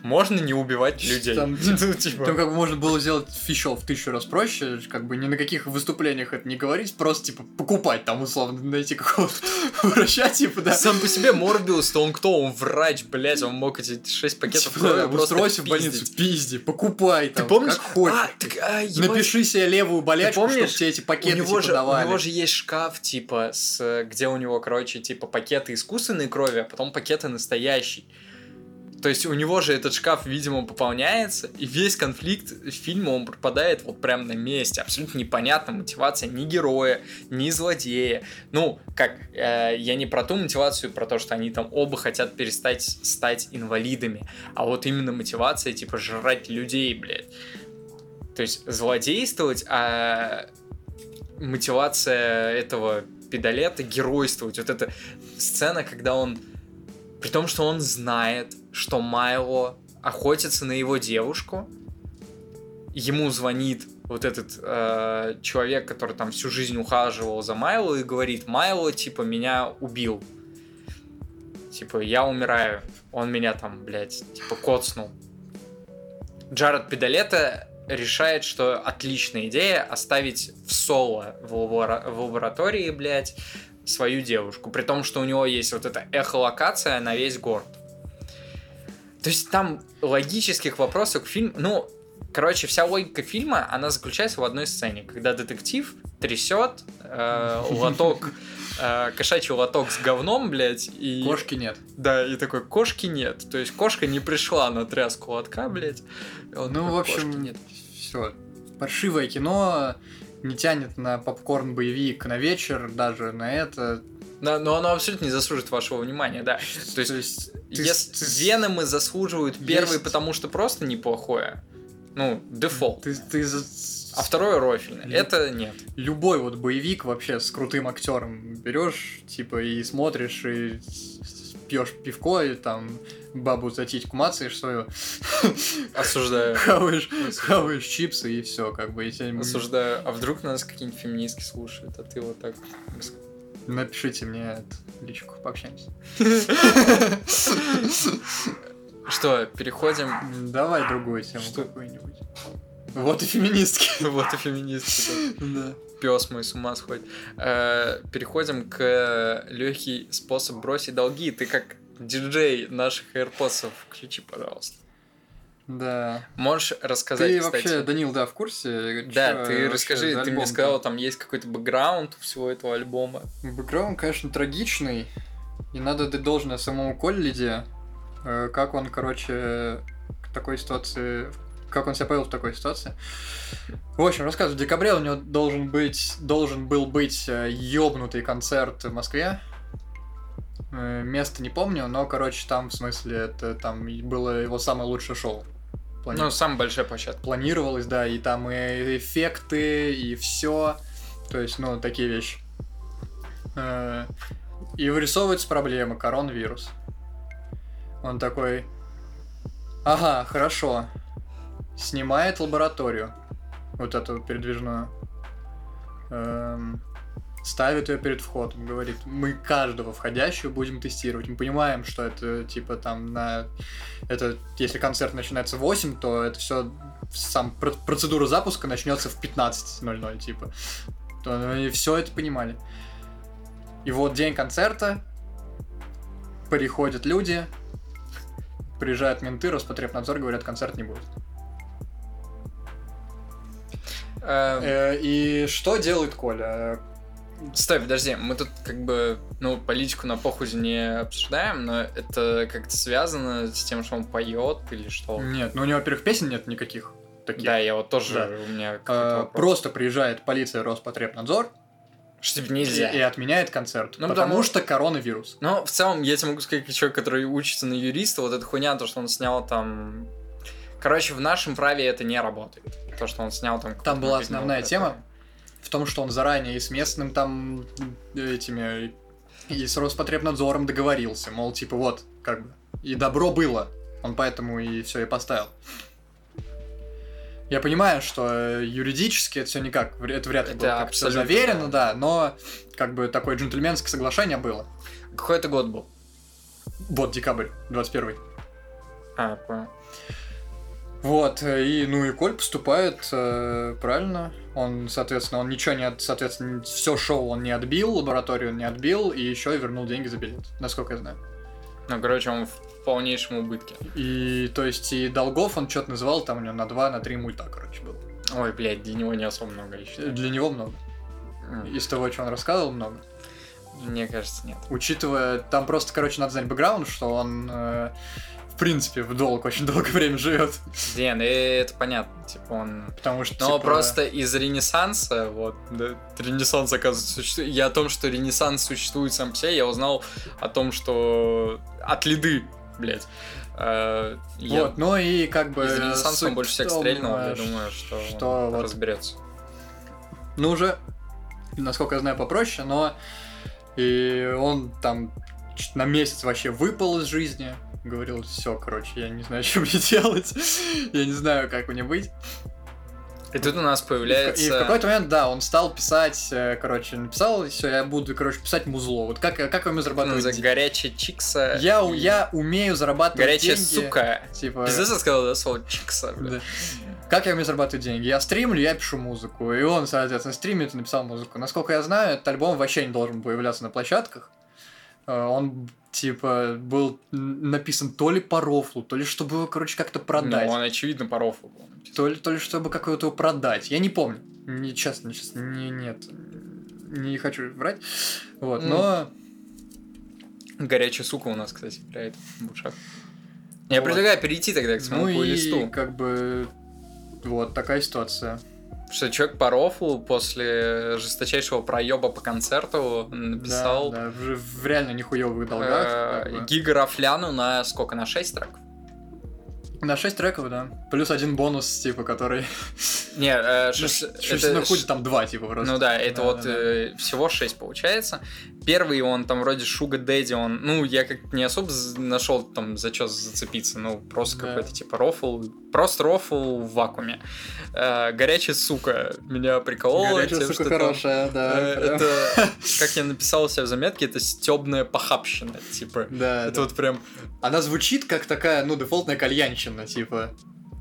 Можно не убивать людей. Там, [laughs] Ну, типа. Там как бы можно было сделать еще в тысячу раз проще, как бы ни на каких выступлениях это не говорить, просто типа покупать там условно, найти какого-то [laughs] врача, типа, да. Сам по себе Морбиус, то он кто? Он врач, блядь, он мог эти 6 пакетов Типа, крови да, просто в больницу, пизди, покупай Ты там, помнишь? как хочешь. А, так, а, ебать, Напиши себе левую болячку, чтобы тебе эти у пакеты него, типа же, у давали. него же есть шкаф, типа, с, где у него, короче, типа, пакеты искусственной крови, а потом пакеты настоящей. То есть у него же этот шкаф, видимо, пополняется, и весь конфликт фильма, он пропадает вот прям на месте. Абсолютно непонятна мотивация ни героя, ни злодея. Ну, как, э, я не про ту мотивацию, про то, что они там оба хотят перестать стать инвалидами, а вот именно мотивация, типа, жрать людей, блядь. То есть злодействовать, а мотивация этого педалета геройствовать. Вот эта сцена, когда он, при том, что он знает, что Майло охотится на его девушку, ему звонит вот этот э, человек, который там всю жизнь ухаживал за Майло и говорит, Майло, типа, меня убил. Типа, я умираю. Он меня там, блядь, типа, коцнул. Джаред Педалета решает, что отличная идея оставить в соло в, лабора- в лаборатории, блядь, свою девушку. При том, что у него есть вот эта эхолокация на весь город. То есть там логических вопросов к фильму... Ну, короче, вся логика фильма, она заключается в одной сцене. Когда детектив трясет э, лоток, э, кошачий лоток с говном, блядь, и... Кошки нет. Да, и такой, кошки нет. То есть кошка не пришла на тряску лотка, блядь. Он Ну, такой, в «Кошки общем, нет. все. Паршивое кино не тянет на попкорн-боевик на вечер, даже на это. Но, но оно абсолютно не заслуживает вашего внимания, да. То есть, ты- если ты- Веномы заслуживают первый, Есть. потому что просто неплохое. Ну, дефолт. Ты, ты А второе рофильное. Лю- Это нет. любой вот боевик вообще с крутым актером берешь, типа, и смотришь, и пьешь пивко или там бабу за титьку мацаешь свою, Осуждаю. хаваешь, хаваешь чипсы и все, как бы, Осуждаю. А вдруг нас какие-нибудь феминистки слушают, а ты вот так... напишите мне личку, пообщаемся. Что, переходим... Давай другую тему Что? какую-нибудь. Вот и феминистки. Вот и феминистки. Да. Пес мой с ума сходит. Э, Переходим к легкий способ бросить долги. Ты как диджей наших AirPods, включи, пожалуйста. Да. Можешь рассказать, Ты кстати? вообще, Данил, да, в курсе? Да, ты вообще расскажи, ты мне сказал, там есть какой-то бэкграунд у всего этого альбома. Бэкграунд, конечно, трагичный. И надо дать должное самому Коллиде, э, как он, короче, к такой ситуации... Как он себя повел в такой ситуации. В общем, рассказываю. В декабре у него должен быть, должен был быть э, ёбнутый концерт в Москве. Э, Место не помню, но, короче, там, в смысле, это там было его самое лучшее шоу. Плани- Ну, самая большая площадка. планировалось, да, и там и эффекты, и все. То есть, ну, такие вещи. Э, И вырисовывается проблема, коронавирус. Он такой, ага, хорошо. Снимает лабораторию, вот эту передвижную. Эм, ставит ее перед входом, говорит, мы каждого входящего будем тестировать. Мы понимаем, что это типа там на... Это, если концерт начинается в 8, то это все сам пр- процедура запуска начнется в 15.00, типа. То, и все это понимали. И вот день концерта, приходят люди, приезжают менты, Роспотребнадзор, говорят, концерт не будет. Э, Э, И что делает Коля? Стой, подожди, мы тут как бы, ну, политику на похузе не обсуждаем, но это как-то связано с тем, что он поет или что? Нет, ну у него, во-первых, песен нет никаких таких. Да, я вот тоже, Да. у меня вопрос. Просто приезжает полиция Роспотребнадзор Что типа и, нельзя. и отменяет концерт. Ну, потому потому- что коронавирус. Но в целом, я тебе могу сказать, как человек, который учится на юриста, вот эта хуйня, то, что он снял там... Короче, в нашем праве это не работает. То, что он снял там... Там была основная тема том, что он заранее и с местным там этими и с Роспотребнадзором договорился, мол, типа вот, как бы, и добро было, он поэтому и все и поставил. Я понимаю, что э, юридически это все никак, это вряд ли Это было как-то абсолютно заверено, да. да, но как бы такое джентльменское соглашение было. Какой это год был? Вот, декабрь, 21 А, понял. Вот, э, и, ну и Коль поступает э, правильно. Он, соответственно, он ничего не, от, соответственно, все шоу он не отбил, лабораторию он не отбил, и еще вернул деньги за билет, насколько я знаю. Ну, короче, он в полнейшем убытке. И, то есть, и долгов он что-то называл, там у него на 2, на 3 мульта, короче, было. Ой, блядь, для него не особо много, я считаю. Для него много. Из того, что он рассказывал, много. Мне кажется, нет. Учитывая, там просто, короче, надо знать бэкграунд, что он, э, в принципе, в долг очень долгое время живет. Не, ну это понятно, типа он... Потому что, Но типа, просто из Ренессанса, вот, да, Ренессанс, оказывается, существует. Я о том, что Ренессанс существует сам по себе, я узнал о том, что от лиды, блядь. Э, я Вот, ну и как бы... из Ренессанса больше всех том, стрельнул, я э, думаю, что, что он вот- разберется. Ну, уже, насколько я знаю, попроще, но и он там на месяц вообще выпал из жизни. Говорил, все, короче, я не знаю, [laughs] что мне делать. я не знаю, как мне быть. И тут у нас И в- появляется... И в какой-то момент, да, он стал писать, э, короче, написал, все, я буду, короче, писать музло. Вот как, как я умею зарабатывать за деньги? горячая чикса. Я, и я умею зарабатывать Горячая деньги. сука. Типа, Пиздец, я сказал, да, слово чикса, бля. Да. Как я умею зарабатывать деньги? Я стримлю, я пишу музыку. И он, соответственно, стримит и написал музыку. Насколько я знаю, этот альбом вообще не должен появляться на площадках. Э, Он, типа, был написан то ли по рофлу, то ли чтобы его, короче, как-то продать. Ну, он, очевидно, по рофлу был написан. То ли, то ли чтобы какого-то его продать. Я не помню. Не, честно, честно, не, нет. Не хочу врать. Вот, М. но... Горячая сука у нас, кстати, играет в ушах. Я Вот. предлагаю перейти тогда к самому Ну и, листу. как бы... Вот такая ситуация. Что человек по рофлу после жесточайшего проеба по концерту написал Да, да, в, в реально нехуевых долгах. э, как бы. гигарафляну на сколько? На 6 треков? На 6 треков, да. Плюс один бонус, типа, который... [laughs] Не, э, шиш- Шерстяной это худи ш- там два, типа, просто. Ну да, это Да, вот да, да. э, всего 6 получается. Первый он там вроде Шуга Дэдди, он, ну, я как не особо нашел там за что зацепиться, ну, просто Да. какой-то типа рофл, просто рофл в вакууме. Э, горячая сука меня приколола. Горячая тем, сука что там, хорошая, да. э, прям. это, [laughs] как я написал у себя в заметке, это стебная похабщина, типа. Да, Это да. вот прям... Она звучит как такая, ну, дефолтная кальянщина, типа.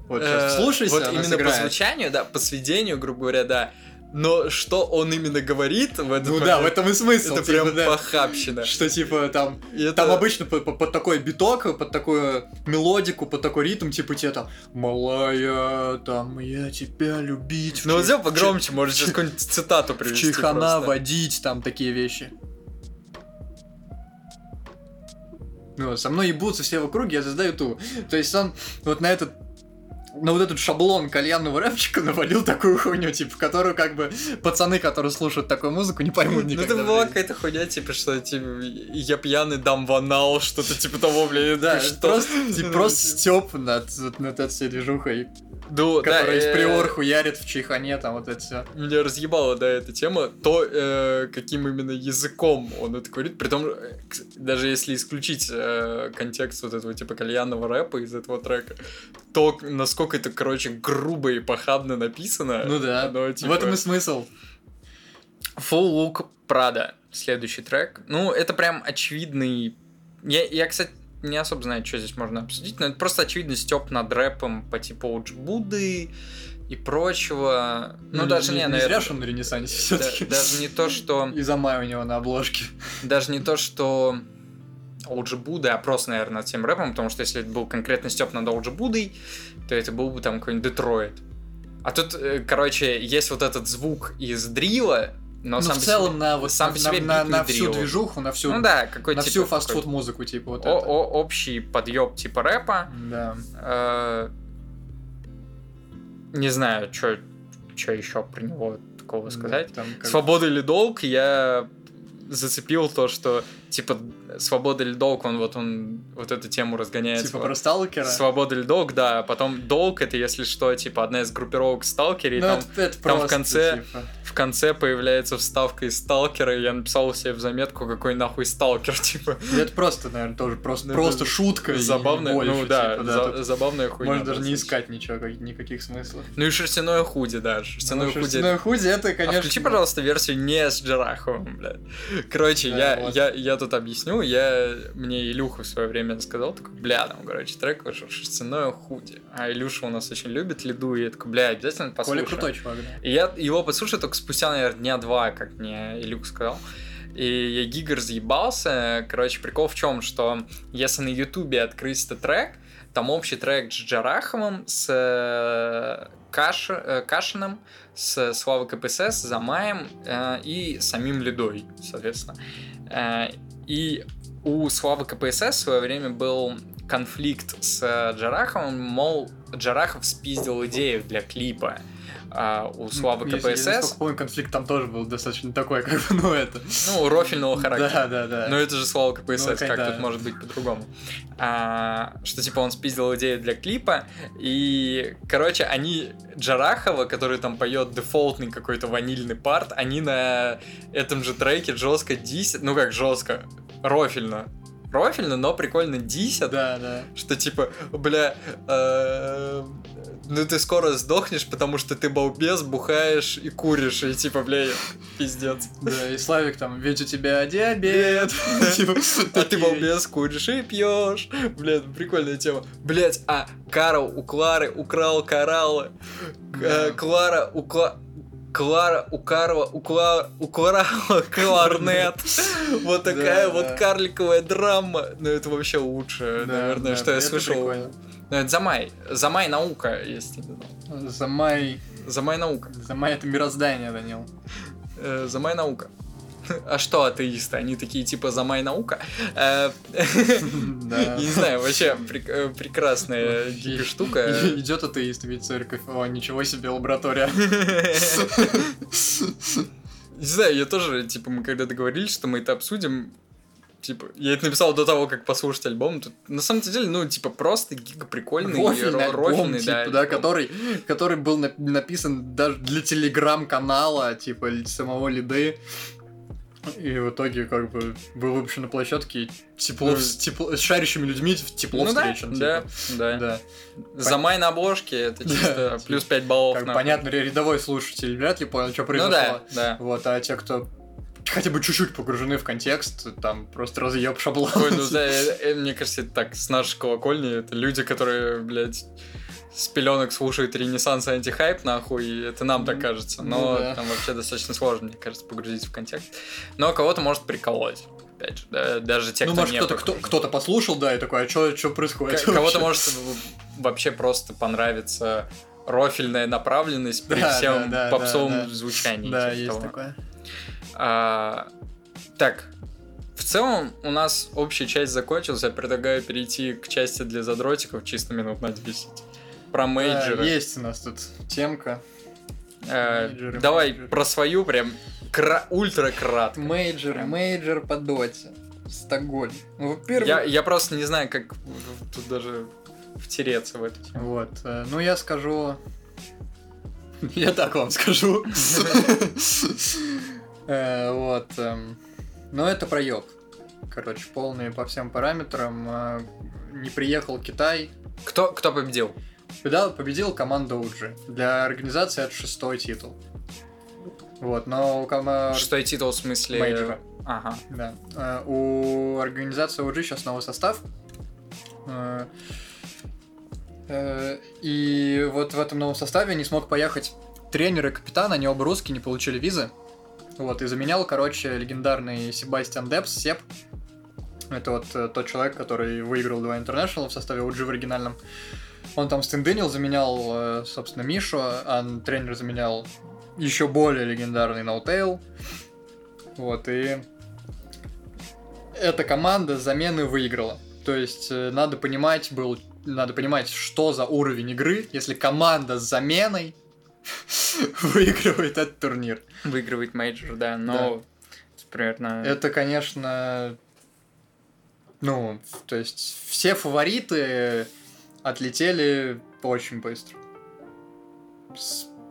Вот сейчас э, слушайся, Вот именно по сыграет. звучанию, да, по сведению, грубо говоря, да. Но что он именно говорит в этот Ну да, в момент, этом и смысл. это типа, прям да. похабщина. Что типа там И это- Там обычно по- по- под, такой биток, под такую мелодику, под такой ритм, типа тебе там «Малая, там, я тебя любить». Ну вот сделай погромче, может сейчас какую-нибудь цитату привести чайхана просто. водить, там такие вещи. Ну, со мной ебутся все в округе, я создаю ту. То есть он вот на этот на вот этот шаблон кальянного рэпчика навалил такую хуйню, типа, которую как бы пацаны, которые слушают такую музыку, не поймут Ну никогда. это в была какая-то хуйня, типа, что типа, я пьяный дам ванал, что-то типа того, блин, Да, это что? просто, [laughs] типа, Ну, просто стёб над, над этой всей движухой, Ну, да, которая из э, приор хуярит в чайхане, там вот это все. Меня разъебала, да, эта тема, то, э, каким именно языком он это говорит, при том, э, даже если исключить э, контекст вот этого типа кальянного рэпа из этого трека, то насколько это, короче, грубо и похабно написано. Ну да, оно, в типа, этом и смысл. Full Look Prada, следующий трек. Ну, это прям очевидный... Я, я, кстати, не особо знаю, что здесь можно обсудить, но это просто очевидный степ над рэпом по типу Будды и прочего. Ну, даже не, не, наверное, зря, что он на Ренессансе все да- таки даже не то, что... И замай у него на обложке. Даже не то, что Оуджи Будда, а просто, наверное, над тем рэпом, потому что если это был конкретно степ над Оуджи Буддой, то это был бы там какой-нибудь Детройт. А тут, э, короче, есть вот этот звук из дрила, но Ну, сам в целом, себе- на, вот, сам на, себе на, битный на всю движуху, на всю, Ну да, какой на типа всю фастфуд музыку, типа вот о- это. о- общий подъеб типа рэпа. Да. Э, Не знаю, что еще про него такого сказать. Да, как- Свобода или долг, я зацепил то, что типа свобода или долг, он вот он вот эту тему разгоняет. Типа про сталкера. Свобода или долг, да. Потом долг это, если что, типа одна из группировок сталкерей. Ну, там это, это там в конце- типа. в конце появляется вставка из сталкера, и я написал себе в заметку, какой нахуй сталкер, [laughs] типа. Ну, Это просто, наверное, тоже просто, Ну, просто шутка. Забавная, больше, ну да, типа, за- тут забавная хуйня. Можно даже не искать ничего, как- никаких смыслов. Ну и шерстяное худи, да. Шерстяное Ну, худи. шерстяное худи, это, А конечно... включи, пожалуйста, версию не с Джараховым, блядь. Короче, Да, я, вот. я, я тут объясню. Я, мне Илюха в свое время сказал, такой, бля, там, короче, трек вышел шерстяное худи. А Илюша у нас очень любит лиду, и я такой, бля, обязательно Коля послушаю. крутой чувак, да. И я его послушаю только спустя, наверное, дня два, как мне Илюк сказал. И я гигер разъебался. Короче, прикол в чем, что если на Ютубе открыть этот трек, там общий трек с Джараховым, с э, Каш, э, Кашиным, с Славой КПСС, Замаем э, и самим Ледой, соответственно. Э, и у Славы КПСС в свое время был конфликт с э, Джараховым, мол, Джарахов спиздил идею для клипа. А у Славы Если- Я КПСС, насколько помню, конфликт там тоже был достаточно такой, как бы, [laughs] ну это... ну, рофильного характера. Да, да, да. Но это же Слава КПСС, Ну, как да. тут может быть по-другому? А, что типа он спиздил идею для клипа, и, короче, они Джарахова, который там поет дефолтный какой-то ванильный парт, они на этом же треке жестко дисят, ну как жестко, рофильно. Рофильно, но прикольно дисят, Да, да. что типа, бля, э, ну ты скоро сдохнешь, потому что ты балбес, бухаешь и куришь, и типа, бля, пиздец. Да, и Славик там, ведь у тебя диабет. [laughs] Типа, А ты балбес, куришь и пьешь. Блин, прикольная тема. Блять, а Карл у Клары украл кораллы. Э. Клара у Кла... Клара у Карла у Кла... у Кларала [laughs] кларнет. Вот такая вот карликовая драма. Ну это вообще лучшее, наверное, что я слышал. Ну, это Замай. Замай наука, если не знал. Замай... Замай наука. Замай это мироздание, Данил. Э, Замай наука. А что атеисты? Они такие типа Замай наука. Э, Да. [laughs] Не знаю, вообще э, прекрасная штука. Идет атеист, ведь церковь. О, ничего себе, лаборатория. Не знаю, я тоже, типа, мы когда договорились, что мы это обсудим, Типа, я это написал до того, как послушать альбом. Тут, на самом деле, ну, типа, просто гига прикольный, Рофильный альбом, рофильный, типа, да. да, альбом. который, который был на- написан даже для телеграм-канала, типа, самого Лиды. И в итоге, как бы, был выпущен на площадке тепло, Ну, с, тепло- с шарящими людьми тепло Ну встречен. да, типа. да, да. За май на обложке это чисто плюс 5 баллов. Как понятно, рядовой слушатель вряд ли понял, что Ну произошло. да, да. Вот, а те, кто хотя бы чуть-чуть погружены в контекст, там просто разъеб шаблон. Ой, ну [laughs] да, э, э, мне кажется, это так, с нашей колокольни, это люди, которые, блядь, с пеленок слушают Ренессанс и антихайп, нахуй, и это нам так Ну, кажется. ну Но да. там вообще достаточно сложно, мне кажется, погрузиться в контекст. Но кого-то может приколоть. Опять же, да, даже те, ну, кто может, не кто-то кто, кто-то послушал, да, и такой, а что происходит? К- Кого-то вообще?» [laughs] может вообще просто понравиться рофильная направленность при Да, всем да, да, попсовом да, да. звучании. Да, типа есть того. такое. А, так, в целом у нас общая часть закончилась. Я предлагаю перейти к части для задротиков чисто минут на 10. Про Да, мейджеры. есть у нас тут темка. Э, мейджеры, давай мейджеры. про свою прям кра- ультра кратко. Мейджор, Прям. мейджор по доте. Стокгольм. Ну, во-первых... Я, я просто не знаю, как тут даже втереться в эту тему. Вот, э, ну я скажу... [laughs] Я так вам скажу. [laughs] Э, Вот. эм, Ну это проеб. Короче, полный по всем параметрам. Не приехал Китай. Кто, кто победил? Победил, победил команда OG. Для организации это шестой титул. Вот, но у кома- Шестой титул в смысле... Мейджора. Ага. Да. Э, У организации OG сейчас новый состав. Э, э, И вот в этом новом составе не смог поехать тренер и капитан, они оба русские, не получили визы. Вот, и заменял, короче, легендарный Себастьян Дебс, Себ. Это вот э, тот человек, который выиграл два International в составе OG в оригинальном. Он там stand-in ил, заменял, э, собственно, Мишу, а тренер заменял еще более легендарный Ноутейл. Вот, и эта команда замены выиграла. То есть э, надо понимать, был, надо понимать, что за уровень игры, если команда с заменой [laughs] выигрывает этот турнир. Выигрывает мейджор, да, но... Примерно... Это, конечно, ну, то есть все фавориты отлетели очень быстро.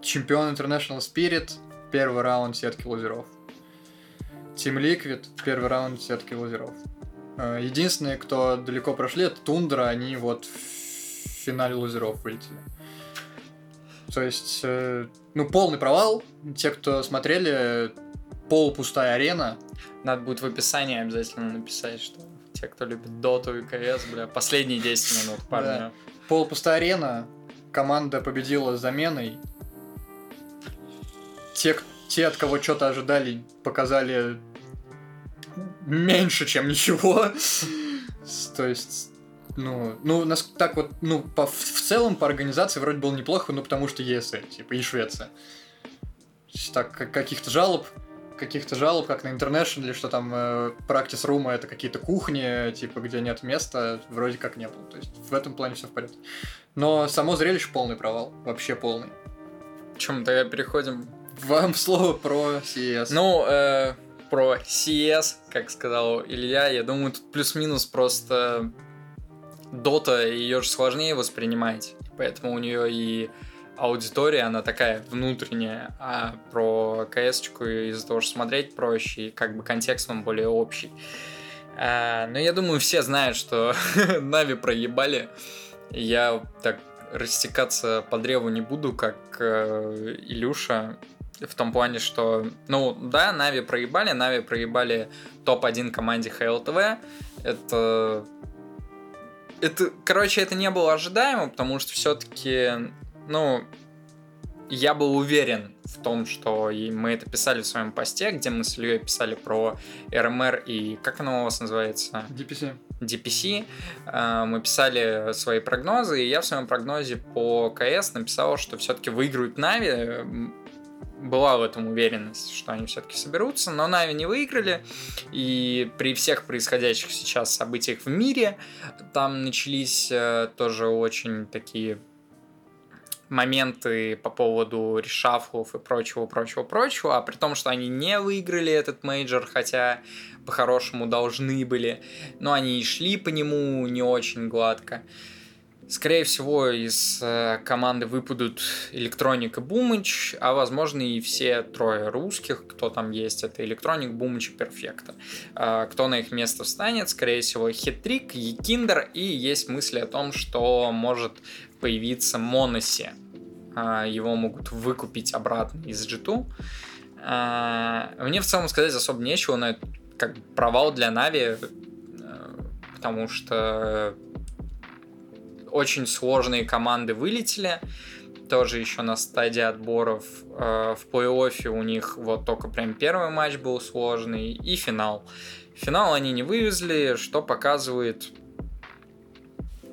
Чемпион International Spirit, первый раунд сетки лузеров. Team Liquid, первый раунд сетки лузеров. Э, Единственные, кто далеко прошли, это Тундра, они вот в финале лузеров вылетели. То есть, э, ну, полный провал. Те, кто смотрели, полупустая арена. Надо будет в описании обязательно написать, что те, кто любит Доту и КС, бля, последние 10 минут, парни. Да. Полупустая арена. Команда победила с заменой. Те, те, от кого что-то ожидали, показали меньше, чем ничего. То есть, ну, ну, нас так вот, ну, по, в целом по организации вроде было неплохо, ну, потому что ЕСЛ, типа, и Швеция. Так, как- каких-то жалоб, каких-то жалоб, как на International, что там э, практис рума это какие-то кухни, типа, где нет места, вроде как не было. То есть в этом плане все в порядке. Но само зрелище полный провал, вообще полный. Чем тогда переходим? Вам [laughs] слово про CS. Ну, э, про CS, как сказал Илья, я думаю, тут плюс-минус просто Дота, ее же сложнее воспринимать, поэтому у нее и аудитория, она такая внутренняя, а про КС из-за того, что смотреть проще, и как бы контекст он более общий. А, но я думаю, все знают, что [laughs] Нави проебали. Я так растекаться по древу не буду, как э, Илюша, в том плане, что, ну, да, Нави проебали, Нави проебали топ-1 команде ХЛТВ. Это... Это, короче, это не было ожидаемо, потому что все-таки, ну, я был уверен в том, что и мы это писали в своем посте, где мы с Ильей писали про РМР и как оно у вас называется? DPC. DPC. Э, Мы писали свои прогнозы, и я в своем прогнозе по КС написал, что все-таки выиграют Нави. Была в этом уверенность, что они все-таки соберутся, но Нави не выиграли. И при всех происходящих сейчас событиях в мире там начались э, тоже очень такие моменты по поводу решафлов и прочего, прочего, прочего, а при том, что они не выиграли этот мейджор, хотя по-хорошему должны были, но они и шли по нему не очень гладко. Скорее всего, из э, команды выпадут Электроник и Бумыч, а возможно и все трое русских, кто там есть, это Электроник, Бумыч и Перфекто. Кто на их место встанет, скорее всего, Хитрик, Якиндер, и есть мысли о том, что может появиться Моноси. Э, его могут выкупить обратно из G2. Э, мне в целом сказать особо нечего, но это как провал для Нави, э, потому что очень сложные команды вылетели, тоже еще на стадии отборов. Э, в плей-оффе у них вот только прям первый матч был сложный и финал. Финал они не вывезли, что показывает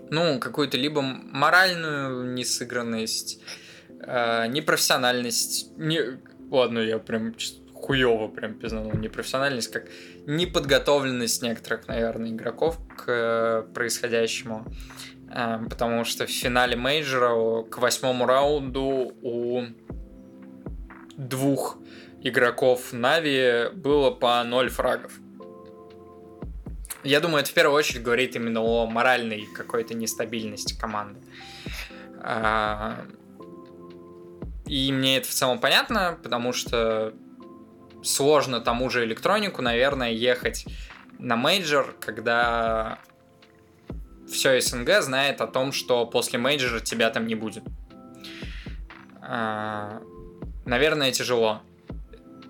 ну, какую-то либо моральную несыгранность, э, непрофессиональность. Не... Ладно, я прям хуево прям пизданул. Непрофессиональность, как неподготовленность некоторых, наверное, игроков к э, происходящему. Эм, потому что в финале мейджора к восьмому раунду у двух игроков Нави было по 0 фрагов. Я думаю, это в первую очередь говорит именно о моральной какой-то нестабильности команды. А, и мне это в целом понятно, потому что сложно тому же Электронику, наверное, ехать на мейджор, когда все СНГ знает о том, что после мейджора тебя там не будет. А, наверное, тяжело.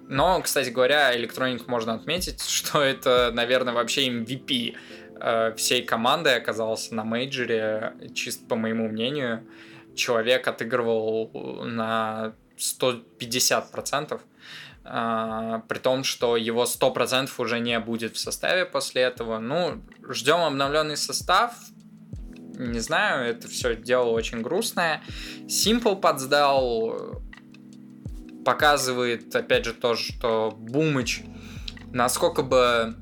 Но, кстати говоря, электроник можно отметить, [laughs] что это, наверное, вообще MVP э, всей команды оказался на мейджоре, чисто по моему мнению. Человек отыгрывал на 150%. А, при том, что его 100% уже не будет в составе после этого. Ну, ждем обновленный состав. Не знаю, это все дело очень грустное. Simple подсдал, показывает, опять же, то, что Бумыч, насколько бы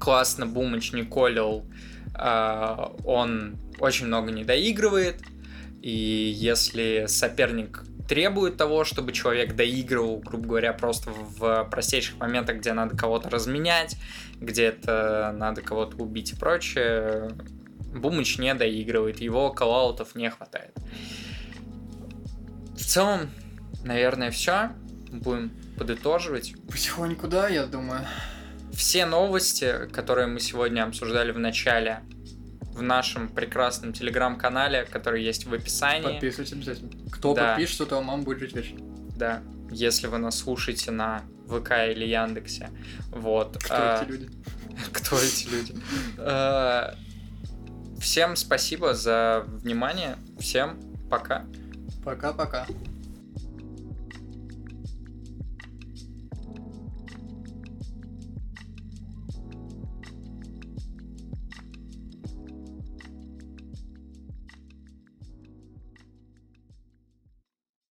классно Бумыч не колил, а, он очень много не доигрывает. И если соперник требует того, чтобы человек доигрывал, грубо говоря, просто в простейших моментах, где надо кого-то разменять, где это надо кого-то убить и прочее, Бумыч не доигрывает, его коллаутов не хватает. В целом, наверное, все. Будем подытоживать. Потихоньку, да, я думаю. Все новости, которые мы сегодня обсуждали в начале, в нашем прекрасном телеграм-канале, который есть в описании. Подписывайтесь обязательно. Кто да. подпишется, то мама будет жить вечно. Да. Если вы нас слушаете на ВК или Яндексе. Вот. Кто а, эти люди? [laughs] Кто эти люди? А, всем спасибо за внимание. Всем пока. Пока-пока.